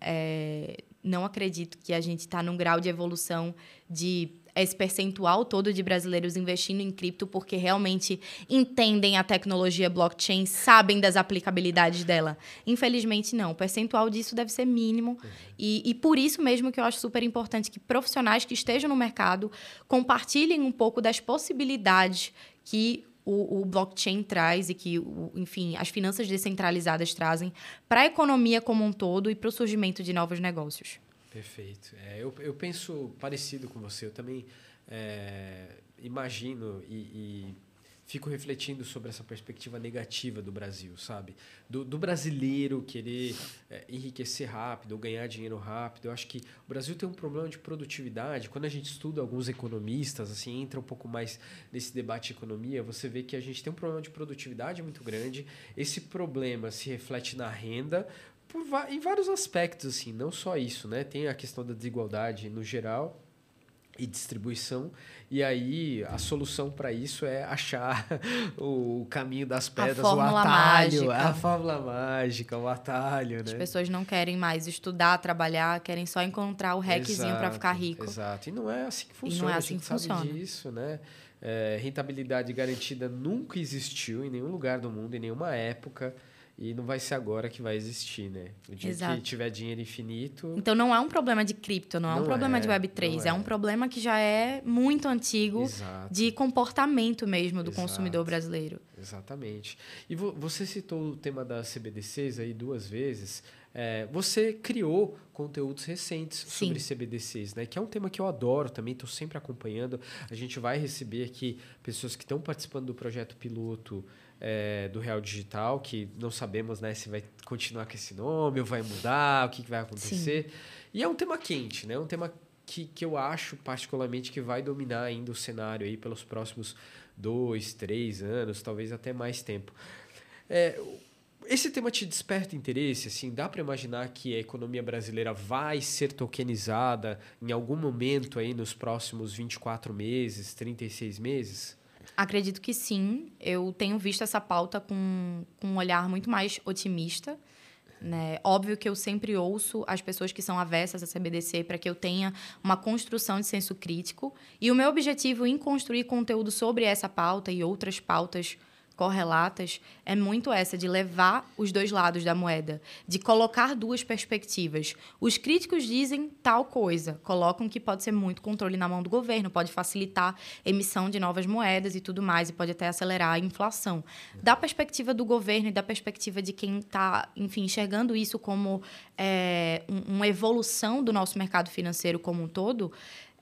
é, não acredito que a gente está num grau de evolução de esse percentual todo de brasileiros investindo em cripto porque realmente entendem a tecnologia blockchain, sabem das aplicabilidades dela. Infelizmente, não. O percentual disso deve ser mínimo. E, e por isso mesmo que eu acho super importante que profissionais que estejam no mercado compartilhem um pouco das possibilidades que o, o, blockchain traz e que, o, enfim, as finanças descentralizadas trazem para a economia como um todo e para o surgimento de novos negócios. Perfeito. É, eu, eu penso parecido com você. Eu também é, imagino e, e, fico refletindo sobre essa perspectiva negativa do Brasil, sabe? Do, do brasileiro querer é, enriquecer rápido ou ganhar dinheiro rápido. Eu acho que o Brasil tem um problema de produtividade. Quando a gente estuda alguns economistas, assim, entra um pouco mais nesse debate de economia, você vê que a gente tem um problema de produtividade muito grande. Esse problema se reflete na renda, por, em vários aspectos, assim, não só isso, né? Tem a questão da desigualdade no geral e distribuição, e aí a solução para isso é achar [LAUGHS] o caminho das pedras, o atalho, mágica. a fórmula mágica, o atalho, As né? pessoas não querem mais estudar, trabalhar, querem só encontrar o hackzinho para ficar rico. Exato, e não é assim que funciona, e não é a assim gente que sabe funciona. disso, né? É, rentabilidade garantida nunca existiu em nenhum lugar do mundo, em nenhuma época. E não vai ser agora que vai existir, né? O dia Exato. que tiver dinheiro infinito. Então não é um problema de cripto, não, é um Não problema é, de Web3, não é. é. um problema que já é muito antigo Exato. de comportamento mesmo do Exato. consumidor brasileiro. Exatamente. E vo você citou o tema das CBDCs aí duas vezes. É, você criou conteúdos recentes Sim. sobre CBDCs, né? Que é um tema que eu adoro também, estou sempre acompanhando. A gente vai receber aqui pessoas que estão participando do projeto piloto é, do Real Digital, que não sabemos né, se vai continuar com esse nome ou vai mudar, o que, que vai acontecer. E é um tema quente, né? É um tema que, que eu acho particularmente que vai dominar ainda o cenário aí pelos próximos dois, três anos, talvez até mais tempo. É, esse tema te desperta interesse? Assim, dá para imaginar que a economia brasileira vai ser tokenizada em algum momento aí nos próximos 24 meses, 36 meses? Acredito que sim. Eu tenho visto essa pauta com, com um olhar muito mais otimista. Né? Óbvio que eu sempre ouço as pessoas que são avessas a CBDC para que eu tenha uma construção de senso crítico. E o meu objetivo em construir conteúdo sobre essa pauta e outras pautas correlatas é muito essa de levar os dois lados da moeda, de colocar duas perspectivas. Os críticos dizem tal coisa, colocam que pode ser muito controle na mão do governo, pode facilitar emissão de novas moedas e tudo mais, e pode até acelerar a inflação. Da perspectiva do governo e da perspectiva de quem está, enfim, enxergando isso como é, uma evolução do nosso mercado financeiro como um todo,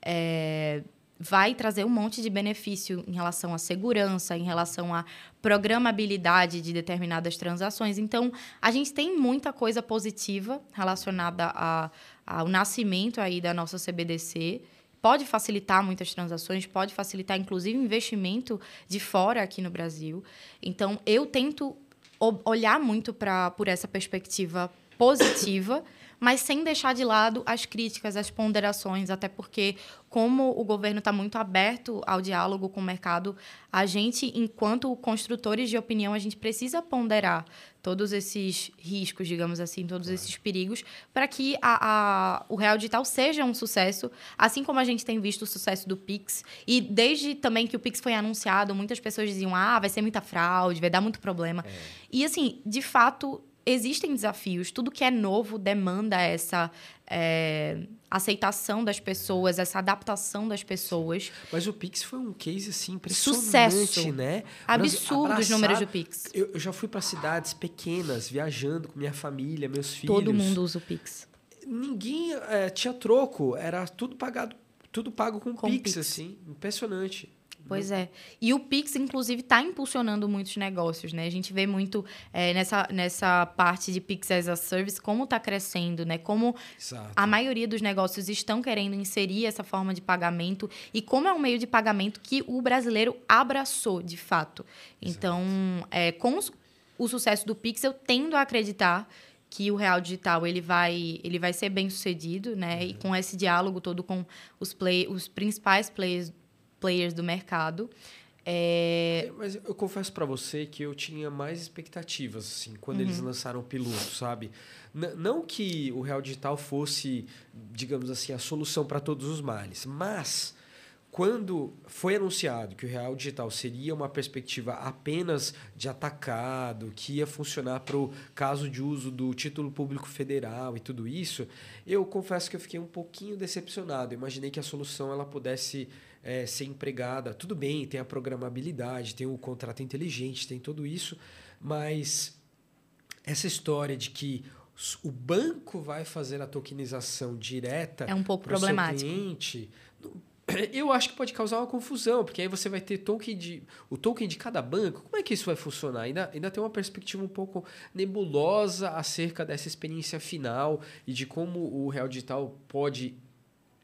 é, vai trazer um monte de benefício em relação à segurança, em relação à programabilidade de determinadas transações. Então, a gente tem muita coisa positiva relacionada a, ao nascimento aí da nossa CBDC. Pode facilitar muitas transações, pode facilitar, inclusive, investimento de fora aqui no Brasil. Então, eu tento olhar muito para por essa perspectiva positiva mas sem deixar de lado as críticas, as ponderações, até porque, como o governo está muito aberto ao diálogo com o mercado, a gente, enquanto construtores de opinião, a gente precisa ponderar todos esses riscos, digamos assim, todos esses perigos, para que a, a, o Real Digital seja um sucesso, assim como a gente tem visto o sucesso do Pix. E desde também que o Pix foi anunciado, muitas pessoas diziam, ah, vai ser muita fraude, vai dar muito problema. É. E, assim, de fato, existem desafios. Tudo que é novo demanda essa é, aceitação das pessoas, essa adaptação das pessoas. Mas o Pix foi um case assim impressionante, Sucesso. né? Absurdo os números do Pix. Eu, eu já fui para cidades pequenas, viajando com minha família, meus filhos. Todo mundo usa o Pix. Ninguém é, tinha troco, era tudo pagado, tudo pago com, com Pix, Pix, assim, impressionante. Pois é. E o Pix, inclusive, está impulsionando muitos negócios, né? A gente vê muito é, nessa, nessa parte de Pix as a Service como está crescendo, né? Como Exato. a maioria dos negócios estão querendo inserir essa forma de pagamento e como é um meio de pagamento que o brasileiro abraçou, de fato. Então, é, com o sucesso do Pix, eu tendo a acreditar que o real digital ele vai ele vai ser bem sucedido né uhum. e com esse diálogo todo com os play os principais players players do mercado. É... mas eu confesso para você que eu tinha mais expectativas assim quando uhum. eles lançaram o piloto, sabe? N não que o real digital fosse, digamos assim, a solução para todos os males, mas quando foi anunciado que o real digital seria uma perspectiva apenas de atacado, que ia funcionar para o caso de uso do título público federal e tudo isso, eu confesso que eu fiquei um pouquinho decepcionado. Eu imaginei que a solução ela pudesse é, ser empregada. Tudo bem, tem a programabilidade, tem o contrato inteligente, tem tudo isso, mas essa história de que o banco vai fazer a tokenização direta é um pouco problemático. cliente, [CLEARS THROAT] eu acho que pode causar uma confusão, porque aí você vai ter token de, o token de cada banco. Como é que isso vai funcionar? Ainda, ainda tem uma perspectiva um pouco nebulosa acerca dessa experiência final e de como o Real Digital pode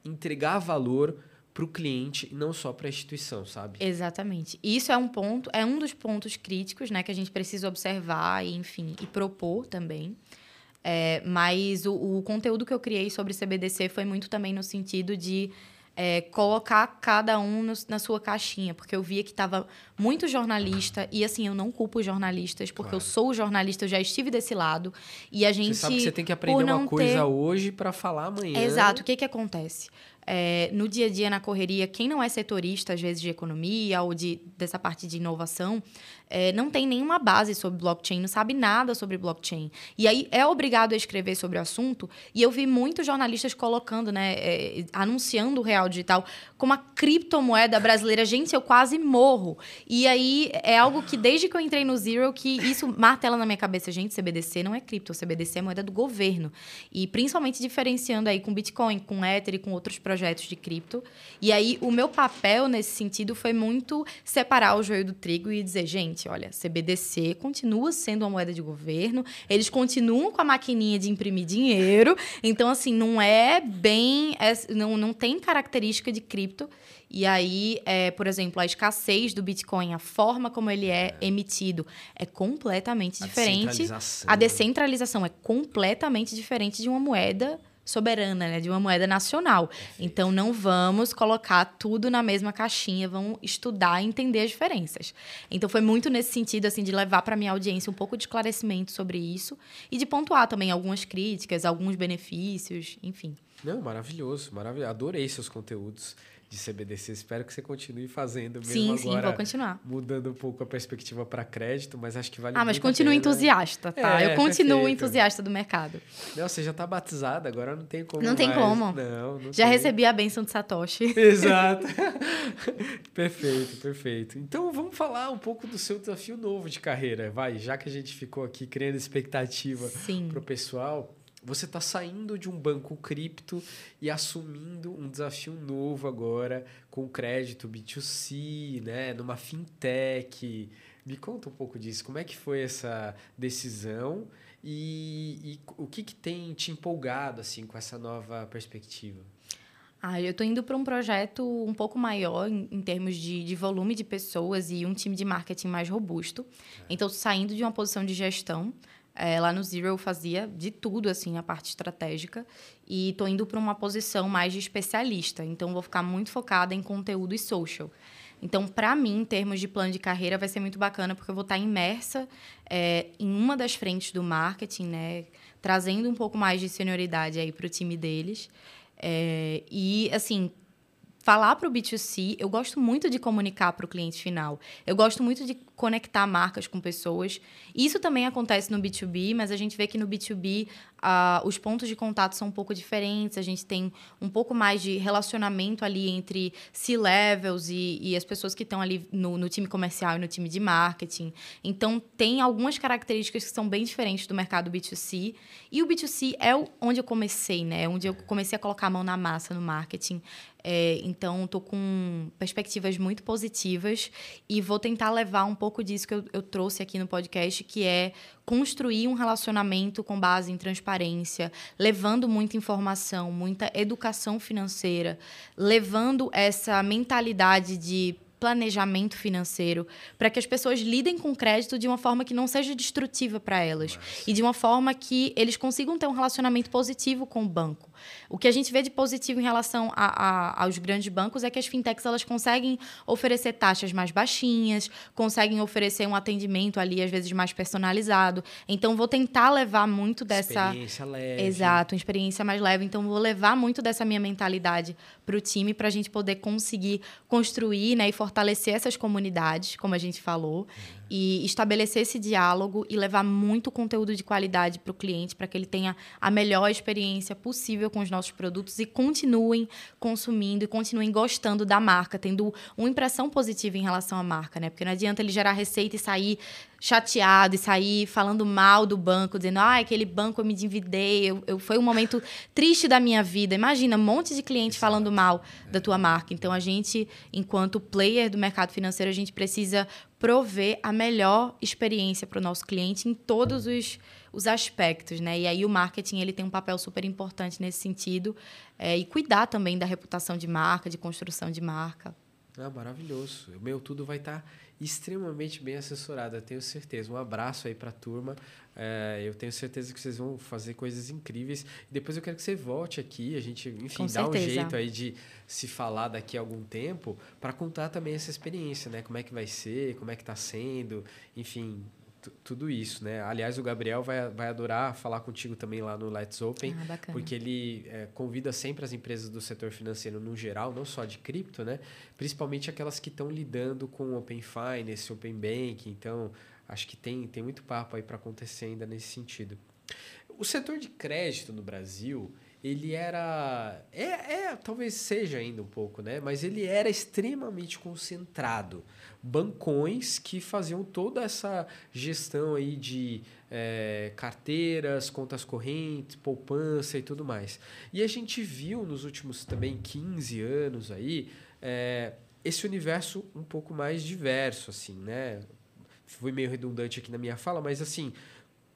entregar valor para o cliente e não só para a instituição, sabe? Exatamente. Isso é um ponto, é um dos pontos críticos, né, que a gente precisa observar e, enfim, e propor também. É, mas o, o conteúdo que eu criei sobre CBDC foi muito também no sentido de é, colocar cada um no, na sua caixinha, porque eu via que estava muito jornalista, e assim, eu não culpo os jornalistas, porque claro. eu sou jornalista, eu já estive desse lado, e a gente... Você sabe que você tem que aprender uma coisa ter... hoje para falar amanhã. Exato. O que, que acontece? É, no dia a dia, na correria, quem não é setorista, às vezes, de economia ou de, dessa parte de inovação, é, não tem nenhuma base sobre blockchain, não sabe nada sobre blockchain. E aí é obrigado a escrever sobre o assunto. E eu vi muitos jornalistas colocando, né, é, anunciando o real digital como a criptomoeda brasileira. Gente, eu quase morro. E aí é algo que, desde que eu entrei no Zero, que isso martela na minha cabeça. Gente, CBDC não é cripto, CBDC é moeda do governo. E principalmente diferenciando aí com Bitcoin, com Ether e com outros projetos de cripto. E aí o meu papel nesse sentido foi muito separar o joio do trigo e dizer, gente, seguinte: olha, CBDC continua sendo uma moeda de governo, eles continuam com a maquininha de imprimir dinheiro, então, assim, não é bem. É, não, não tem característica de cripto. E aí, é, por exemplo, a escassez do Bitcoin, a forma como ele é, é. emitido, é completamente a diferente. A descentralização é completamente diferente de uma moeda soberana, né, de uma moeda nacional. Perfeito. Então não vamos colocar tudo na mesma caixinha, vamos estudar e entender as diferenças. Então foi muito nesse sentido assim de levar para minha audiência um pouco de esclarecimento sobre isso e de pontuar também algumas críticas, alguns benefícios, enfim. Não, maravilhoso, maravilhoso. Adorei seus conteúdos de CBDC. Espero que você continue fazendo mesmo sim, agora. Sim, vou continuar. Mudando um pouco a perspectiva para crédito, mas acho que vale Ah, mas continue entusiasta, tá? É, Eu continuo perfeito. entusiasta do mercado. Não, você já está batizada, agora não tem como Não tem mais. como. Não, não Já tem. recebi a benção de Satoshi. [LAUGHS] Exato. [LAUGHS] perfeito, perfeito. Então vamos falar um pouco do seu desafio novo de carreira. Vai, já que a gente ficou aqui criando expectativa para o pessoal você está saindo de um banco cripto e assumindo um desafio novo agora com crédito B2C, né, numa fintech. Me conta um pouco disso. Como é que foi essa decisão e, e o que, que tem te empolgado assim com essa nova perspectiva? Ah, eu estou indo para um projeto um pouco maior em, em termos de, de, volume de pessoas e um time de marketing mais robusto. É. Então, saindo de uma posição de gestão é, lá no Zero eu fazia de tudo, assim, a parte estratégica. E estou indo para uma posição mais de especialista. Então, vou ficar muito focada em conteúdo e social. Então, para mim, em termos de plano de carreira, vai ser muito bacana, porque eu vou estar tá imersa é, em uma das frentes do marketing, né? Trazendo um pouco mais de senioridade aí para o time deles. É, e, assim, falar para o B2C, eu gosto muito de comunicar para o cliente final. Eu gosto muito de conectar marcas com pessoas. Isso também acontece no B2B, mas a gente vê que no B2B uh, os pontos de contato são um pouco diferentes. A gente tem um pouco mais de relacionamento ali entre C-levels e, e, as pessoas que estão ali no, no, time comercial e no time de marketing. Então, tem algumas características que são bem diferentes do mercado B2C. E o B2C é onde eu comecei, né? Onde eu comecei a colocar a mão na massa no marketing. É, então, estou com perspectivas muito positivas e vou tentar levar um pouco disso que eu, eu trouxe aqui no podcast, que é construir um relacionamento com base em transparência, levando muita informação, muita educação financeira, levando essa mentalidade de planejamento financeiro, para que as pessoas lidem com crédito de uma forma que não seja destrutiva para elas e de uma forma que eles consigam ter um relacionamento positivo com o banco. O que a gente vê de positivo em relação a, a, aos grandes bancos é que as fintechs elas conseguem oferecer taxas mais baixinhas, conseguem oferecer um atendimento ali às vezes mais personalizado. Então vou tentar levar muito dessa experiência leve. Exato, uma experiência mais leve. Então vou levar muito dessa minha mentalidade para o time para a gente poder conseguir construir, né, e fortalecer essas comunidades, como a gente falou. Uhum e estabelecer esse diálogo e levar muito conteúdo de qualidade para o cliente para que ele tenha a melhor experiência possível com os nossos produtos e continuem consumindo e continuem gostando da marca, tendo uma impressão positiva em relação à marca, né? Porque não adianta ele gerar receita e sair chateado e sair falando mal do banco, dizendo, ah, aquele banco eu me endividei, eu, eu, foi um momento triste da minha vida. Imagina, um monte de clientes falando mal da tua marca. Então, a gente, enquanto player do mercado financeiro, a gente precisa prover a melhor experiência para o nosso cliente em todos os, os aspectos, né? E aí o marketing ele tem um papel super importante nesse sentido é, e cuidar também da reputação de marca, de construção de marca. Ah, maravilhoso. O meu tudo vai estar tá extremamente bem assessorado, eu tenho certeza. Um abraço aí para a turma. É, eu tenho certeza que vocês vão fazer coisas incríveis. Depois eu quero que você volte aqui, a gente, enfim, dá um jeito aí de se falar daqui a algum tempo para contar também essa experiência, né? Como é que vai ser, como é que está sendo, enfim, tudo isso, né? Aliás, o Gabriel vai, vai adorar falar contigo também lá no Let's Open, ah, porque ele é, convida sempre as empresas do setor financeiro no geral, não só de cripto, né? Principalmente aquelas que estão lidando com Open Finance, Open Banking. Então, acho que tem, tem muito papo aí para acontecer ainda nesse sentido. O setor de crédito no Brasil, ele era. É, é, talvez seja ainda um pouco, né? Mas ele era extremamente concentrado. Bancões que faziam toda essa gestão aí de é, carteiras, contas correntes, poupança e tudo mais. E a gente viu nos últimos também 15 anos aí é, esse universo um pouco mais diverso, assim, né? Fui meio redundante aqui na minha fala, mas assim,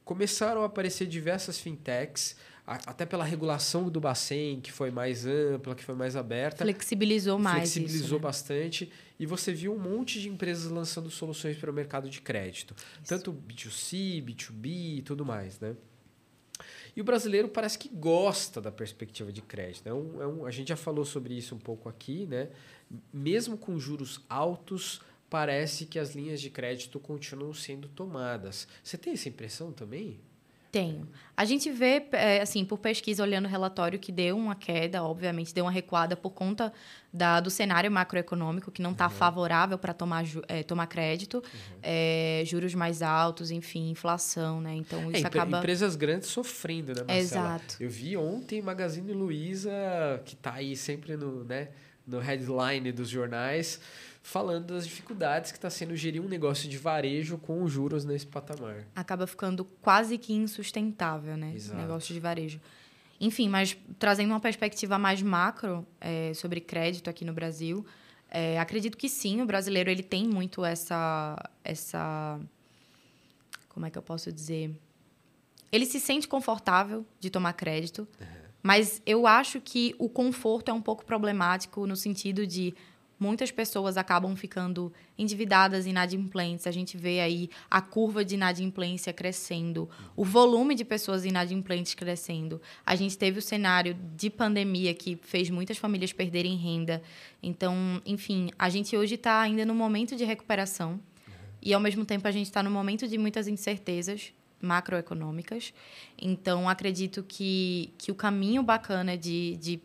começaram a aparecer diversas fintechs até pela regulação do Bacen, que foi mais ampla, que foi mais aberta. Flexibilizou mais. Flexibilizou isso, né? bastante. E você viu um monte de empresas lançando soluções para o mercado de crédito. Isso. Tanto B2C, B2B e tudo mais, né? E o brasileiro parece que gosta da perspectiva de crédito. É um, é um, a gente já falou sobre isso um pouco aqui, né? Mesmo com juros altos, parece que as linhas de crédito continuam sendo tomadas. Você tem essa impressão também? Tenho. A gente vê, é, assim, por pesquisa, olhando o relatório, que deu uma queda, obviamente, deu uma recuada por conta da, do cenário macroeconômico, que não está uhum. favorável para tomar, é, tomar crédito, uhum. é, juros mais altos, enfim, inflação, né? Então, é, isso acaba... Empresas grandes sofrendo, né, Marcela? Exato. Eu vi ontem Magazine Luiza, que está aí sempre no, né, no headline dos jornais, falando das dificuldades que está sendo gerir um negócio de varejo com juros nesse patamar. Acaba ficando quase que insustentável, né? Exato. Negócio de varejo. Enfim, mas trazendo uma perspectiva mais macro é, sobre crédito aqui no Brasil, é, acredito que sim, o brasileiro ele tem muito essa, essa, como é que eu posso dizer? Ele se sente confortável de tomar crédito, uhum. mas eu acho que o conforto é um pouco problemático no sentido de muitas pessoas acabam ficando endividadas, inadimplentes. A gente vê aí a curva de inadimplência crescendo, o volume de pessoas inadimplentes crescendo. A gente teve o cenário de pandemia que fez muitas famílias perderem renda. Então, enfim, a gente hoje está ainda no momento de recuperação e, ao mesmo tempo, a gente está no momento de muitas incertezas macroeconômicas. Então, acredito que, que o caminho bacana de, de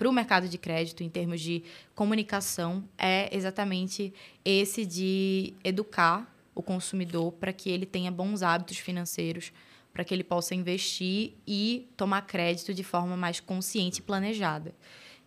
para o mercado de crédito em termos de comunicação é exatamente esse de educar o consumidor para que ele tenha bons hábitos financeiros, para que ele possa investir e tomar crédito de forma mais consciente e planejada.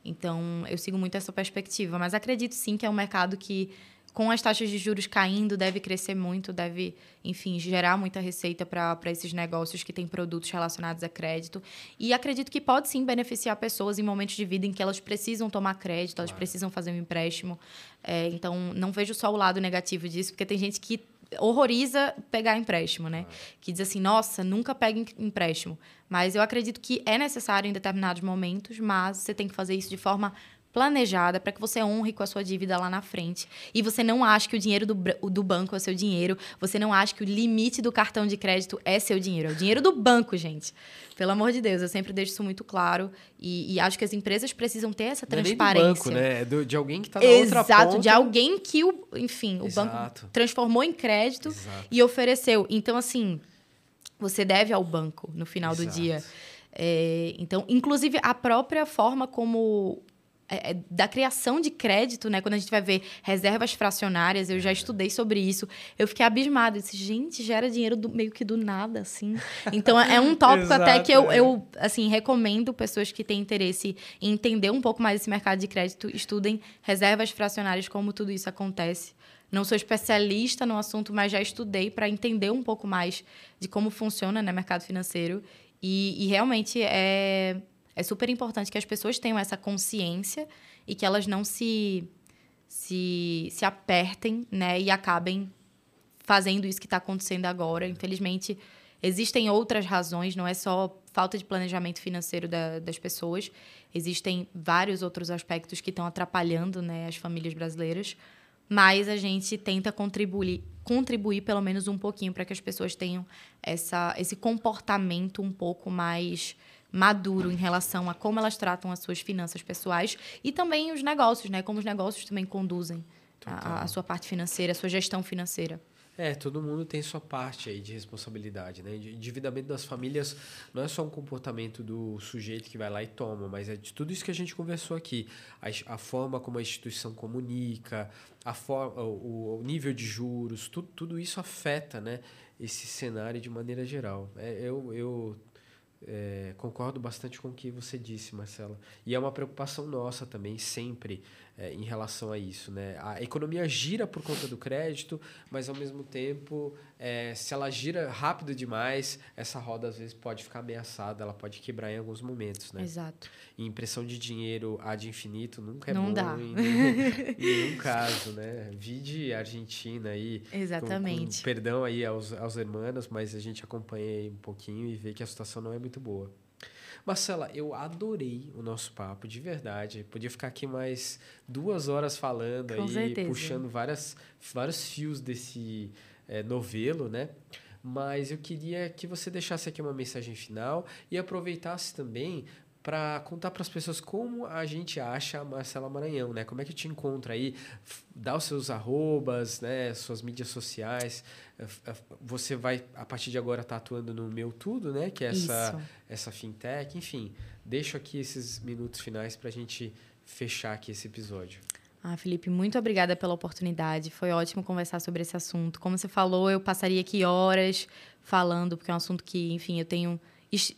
Então, eu sigo muito essa perspectiva, mas acredito sim que é um mercado que com as taxas de juros caindo, deve crescer muito, deve, enfim, gerar muita receita para esses negócios que têm produtos relacionados a crédito. E acredito que pode sim beneficiar pessoas em momentos de vida em que elas precisam tomar crédito, elas precisam fazer um empréstimo. É, então, não vejo só o lado negativo disso, porque tem gente que horroriza pegar empréstimo, né? Que diz assim, nossa, nunca pegue empréstimo. Mas eu acredito que é necessário em determinados momentos, mas você tem que fazer isso de forma planejada para que você honre com a sua dívida lá na frente. E você não acha que o dinheiro do, do banco é seu dinheiro, você não acha que o limite do cartão de crédito é seu dinheiro, é o dinheiro do banco, gente. Pelo amor de Deus, eu sempre deixo isso muito claro e, e acho que as empresas precisam ter essa transparência. Não é do banco, né? É do, de alguém que está na Exato, outra ponta. De alguém que, o, enfim, o Exato. banco transformou em crédito Exato. e ofereceu. Então, assim, você deve ao banco no final Exato. do dia. É, então, inclusive, a própria forma como é, é, da criação de crédito, né? Quando a gente vai ver reservas fracionárias, eu já estudei sobre isso. Eu fiquei abismada. disse, gente, gera dinheiro do, meio que do nada, assim. [LAUGHS] Então, é um tópico Exato, até que eu, é. eu, assim, recomendo pessoas que têm interesse em entender um pouco mais esse mercado de crédito, estudem reservas fracionárias, como tudo isso acontece. Não sou especialista no assunto, mas já estudei para entender um pouco mais de como funciona o né, mercado financeiro. E, e realmente é é super importante que as pessoas tenham essa consciência e que elas não se, se, se apertem né, e acabem fazendo isso que está acontecendo agora. Infelizmente, existem outras razões, não é só falta de planejamento financeiro da, das pessoas, existem vários outros aspectos que estão atrapalhando né, as famílias brasileiras, mas a gente tenta contribuir, contribuir pelo menos um pouquinho para que as pessoas tenham essa, esse comportamento um pouco mais maduro em relação a como elas tratam as suas finanças pessoais e também os negócios, né? Como os negócios também conduzem a, a, sua parte financeira, a sua gestão financeira. É, todo mundo tem sua parte aí de responsabilidade, né? Endividamento das famílias não é só um comportamento do sujeito que vai lá e toma, mas é de tudo isso que a gente conversou aqui. A, a forma como a instituição comunica, a forma, o, o nível de juros, tudo, tudo isso afeta, né? Esse cenário de maneira geral. É, eu, eu é, concordo bastante com o que você disse, Marcela. E é uma preocupação nossa também, sempre, é, em relação a isso. Né? A economia gira por conta do crédito, mas ao mesmo tempo, é, se ela gira rápido demais, essa roda às vezes pode ficar ameaçada, ela pode quebrar em alguns momentos. Né? Exato. E impressão de dinheiro ad infinito nunca é Não bom dá. Em, nenhum, [LAUGHS] em nenhum caso. Né? Vide Argentina aí. Exatamente. Com, com, perdão aí aos, aos hermanos, mas a gente acompanha aí um pouquinho e vê que a situação não é muito boa. Marcela, eu adorei o nosso papo, de verdade. Podia ficar aqui mais duas horas falando Com aí, certeza. puxando várias, vários fios desse é, novelo, né? Mas eu queria que você deixasse aqui uma mensagem final e aproveitasse também para contar para as pessoas como a gente acha a Marcela Maranhão, né? Como é que te encontra aí? Dá os seus arrobas, né? Suas mídias sociais. Você vai, a partir de agora, estar tá atuando no Meu Tudo, né? Que é essa, essa fintech. Enfim, deixo aqui esses minutos finais para a gente fechar aqui esse episódio. Ah, Felipe, muito obrigada pela oportunidade. Foi ótimo conversar sobre esse assunto. Como você falou, eu passaria aqui horas falando, porque é um assunto que, enfim, eu tenho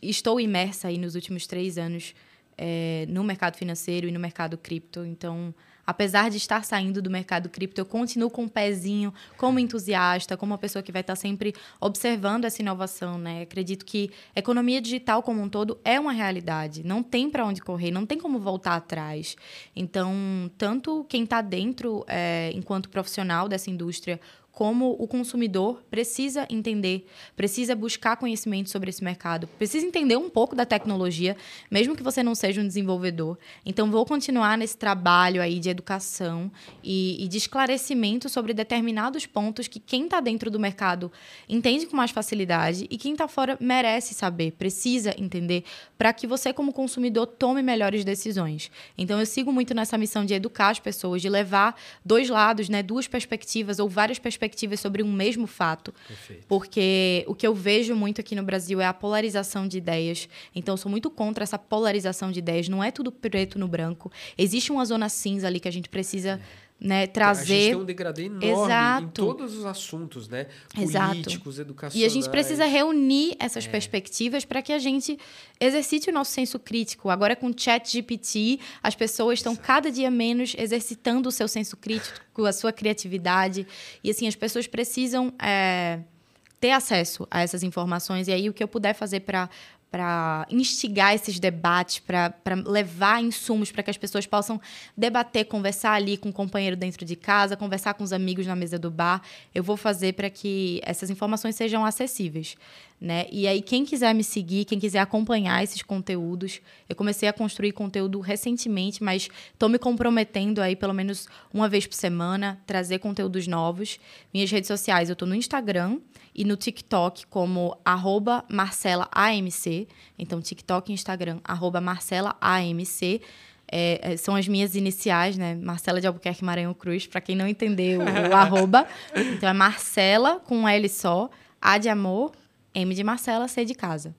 estou imersa aí nos últimos três anos é, no mercado financeiro e no mercado cripto. Então, apesar de estar saindo do mercado cripto, eu continuo com um pezinho como entusiasta, como uma pessoa que vai estar sempre observando essa inovação, né? Acredito que economia digital como um todo é uma realidade, não tem para onde correr, não tem como voltar atrás. Então, tanto quem está dentro, é, enquanto profissional dessa indústria, como o consumidor precisa entender, precisa buscar conhecimento sobre esse mercado, precisa entender um pouco da tecnologia, mesmo que você não seja um desenvolvedor. Então, vou continuar nesse trabalho aí de educação e, e de esclarecimento sobre determinados pontos que quem está dentro do mercado entende com mais facilidade e quem está fora merece saber, precisa entender, para que você, como consumidor, tome melhores decisões. Então, eu sigo muito nessa missão de educar as pessoas, de levar dois lados, né, duas perspectivas ou várias perspectivas perspectivas sobre um mesmo fato. Perfeito. Porque o que eu vejo muito aqui no Brasil é a polarização de ideias. Então, eu sou muito contra essa polarização de ideias. Não é tudo preto no branco. Existe uma zona cinza ali que a gente precisa. É né, trazer. A gente tem um degradê enorme Exato. em todos os assuntos, né? Políticos, educacionais. E a gente precisa reunir essas é. perspectivas para que a gente exercite o nosso senso crítico. Agora, com o chat GPT, as pessoas estão cada dia menos exercitando o seu senso crítico, a sua criatividade. E, assim, as pessoas precisam... É, ter acesso a essas informações e aí o que eu puder fazer para para instigar esses debates, para levar insumos para que as pessoas possam debater, conversar ali com o companheiro dentro de casa, conversar com os amigos na mesa do bar. Eu vou fazer para que essas informações sejam acessíveis. Né? E aí, quem quiser me seguir, quem quiser acompanhar esses conteúdos, eu comecei a construir conteúdo recentemente, mas estou me comprometendo aí pelo menos uma vez por semana, trazer conteúdos novos. Minhas redes sociais, eu estou no Instagram e no TikTok como MarcelaAMC. Então, TikTok e Instagram, MarcelaAMC. É, é, são as minhas iniciais, né? Marcela de Albuquerque Maranhão Cruz, para quem não entendeu o, o [LAUGHS] arroba. Então, é Marcela com um L só, A de amor, M de Marcela, C de casa.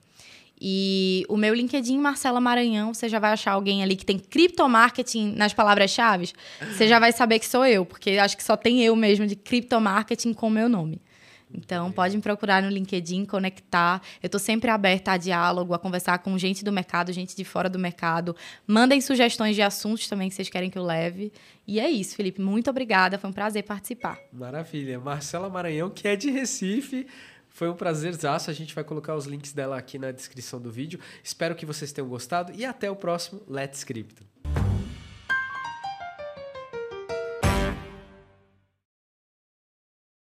E o meu LinkedIn, Marcela Maranhão, você já vai achar alguém ali que tem criptomarketing nas palavras-chave. Você já vai saber que sou eu, porque acho que só tem eu mesmo de criptomarketing com meu nome. Então, pode me procurar no LinkedIn, conectar. Eu estou sempre aberta a diálogo, a conversar com gente do mercado, gente de fora do mercado. Mandem sugestões de assuntos também que vocês querem que eu leve. E é isso, Felipe. Muito obrigada. Foi um prazer participar. Maravilha. Marcela Maranhão, que é de Recife. Foi um prazerzaço. A gente vai colocar os links dela aqui na descrição do vídeo. Espero que vocês tenham gostado e até o próximo Let's Crypto.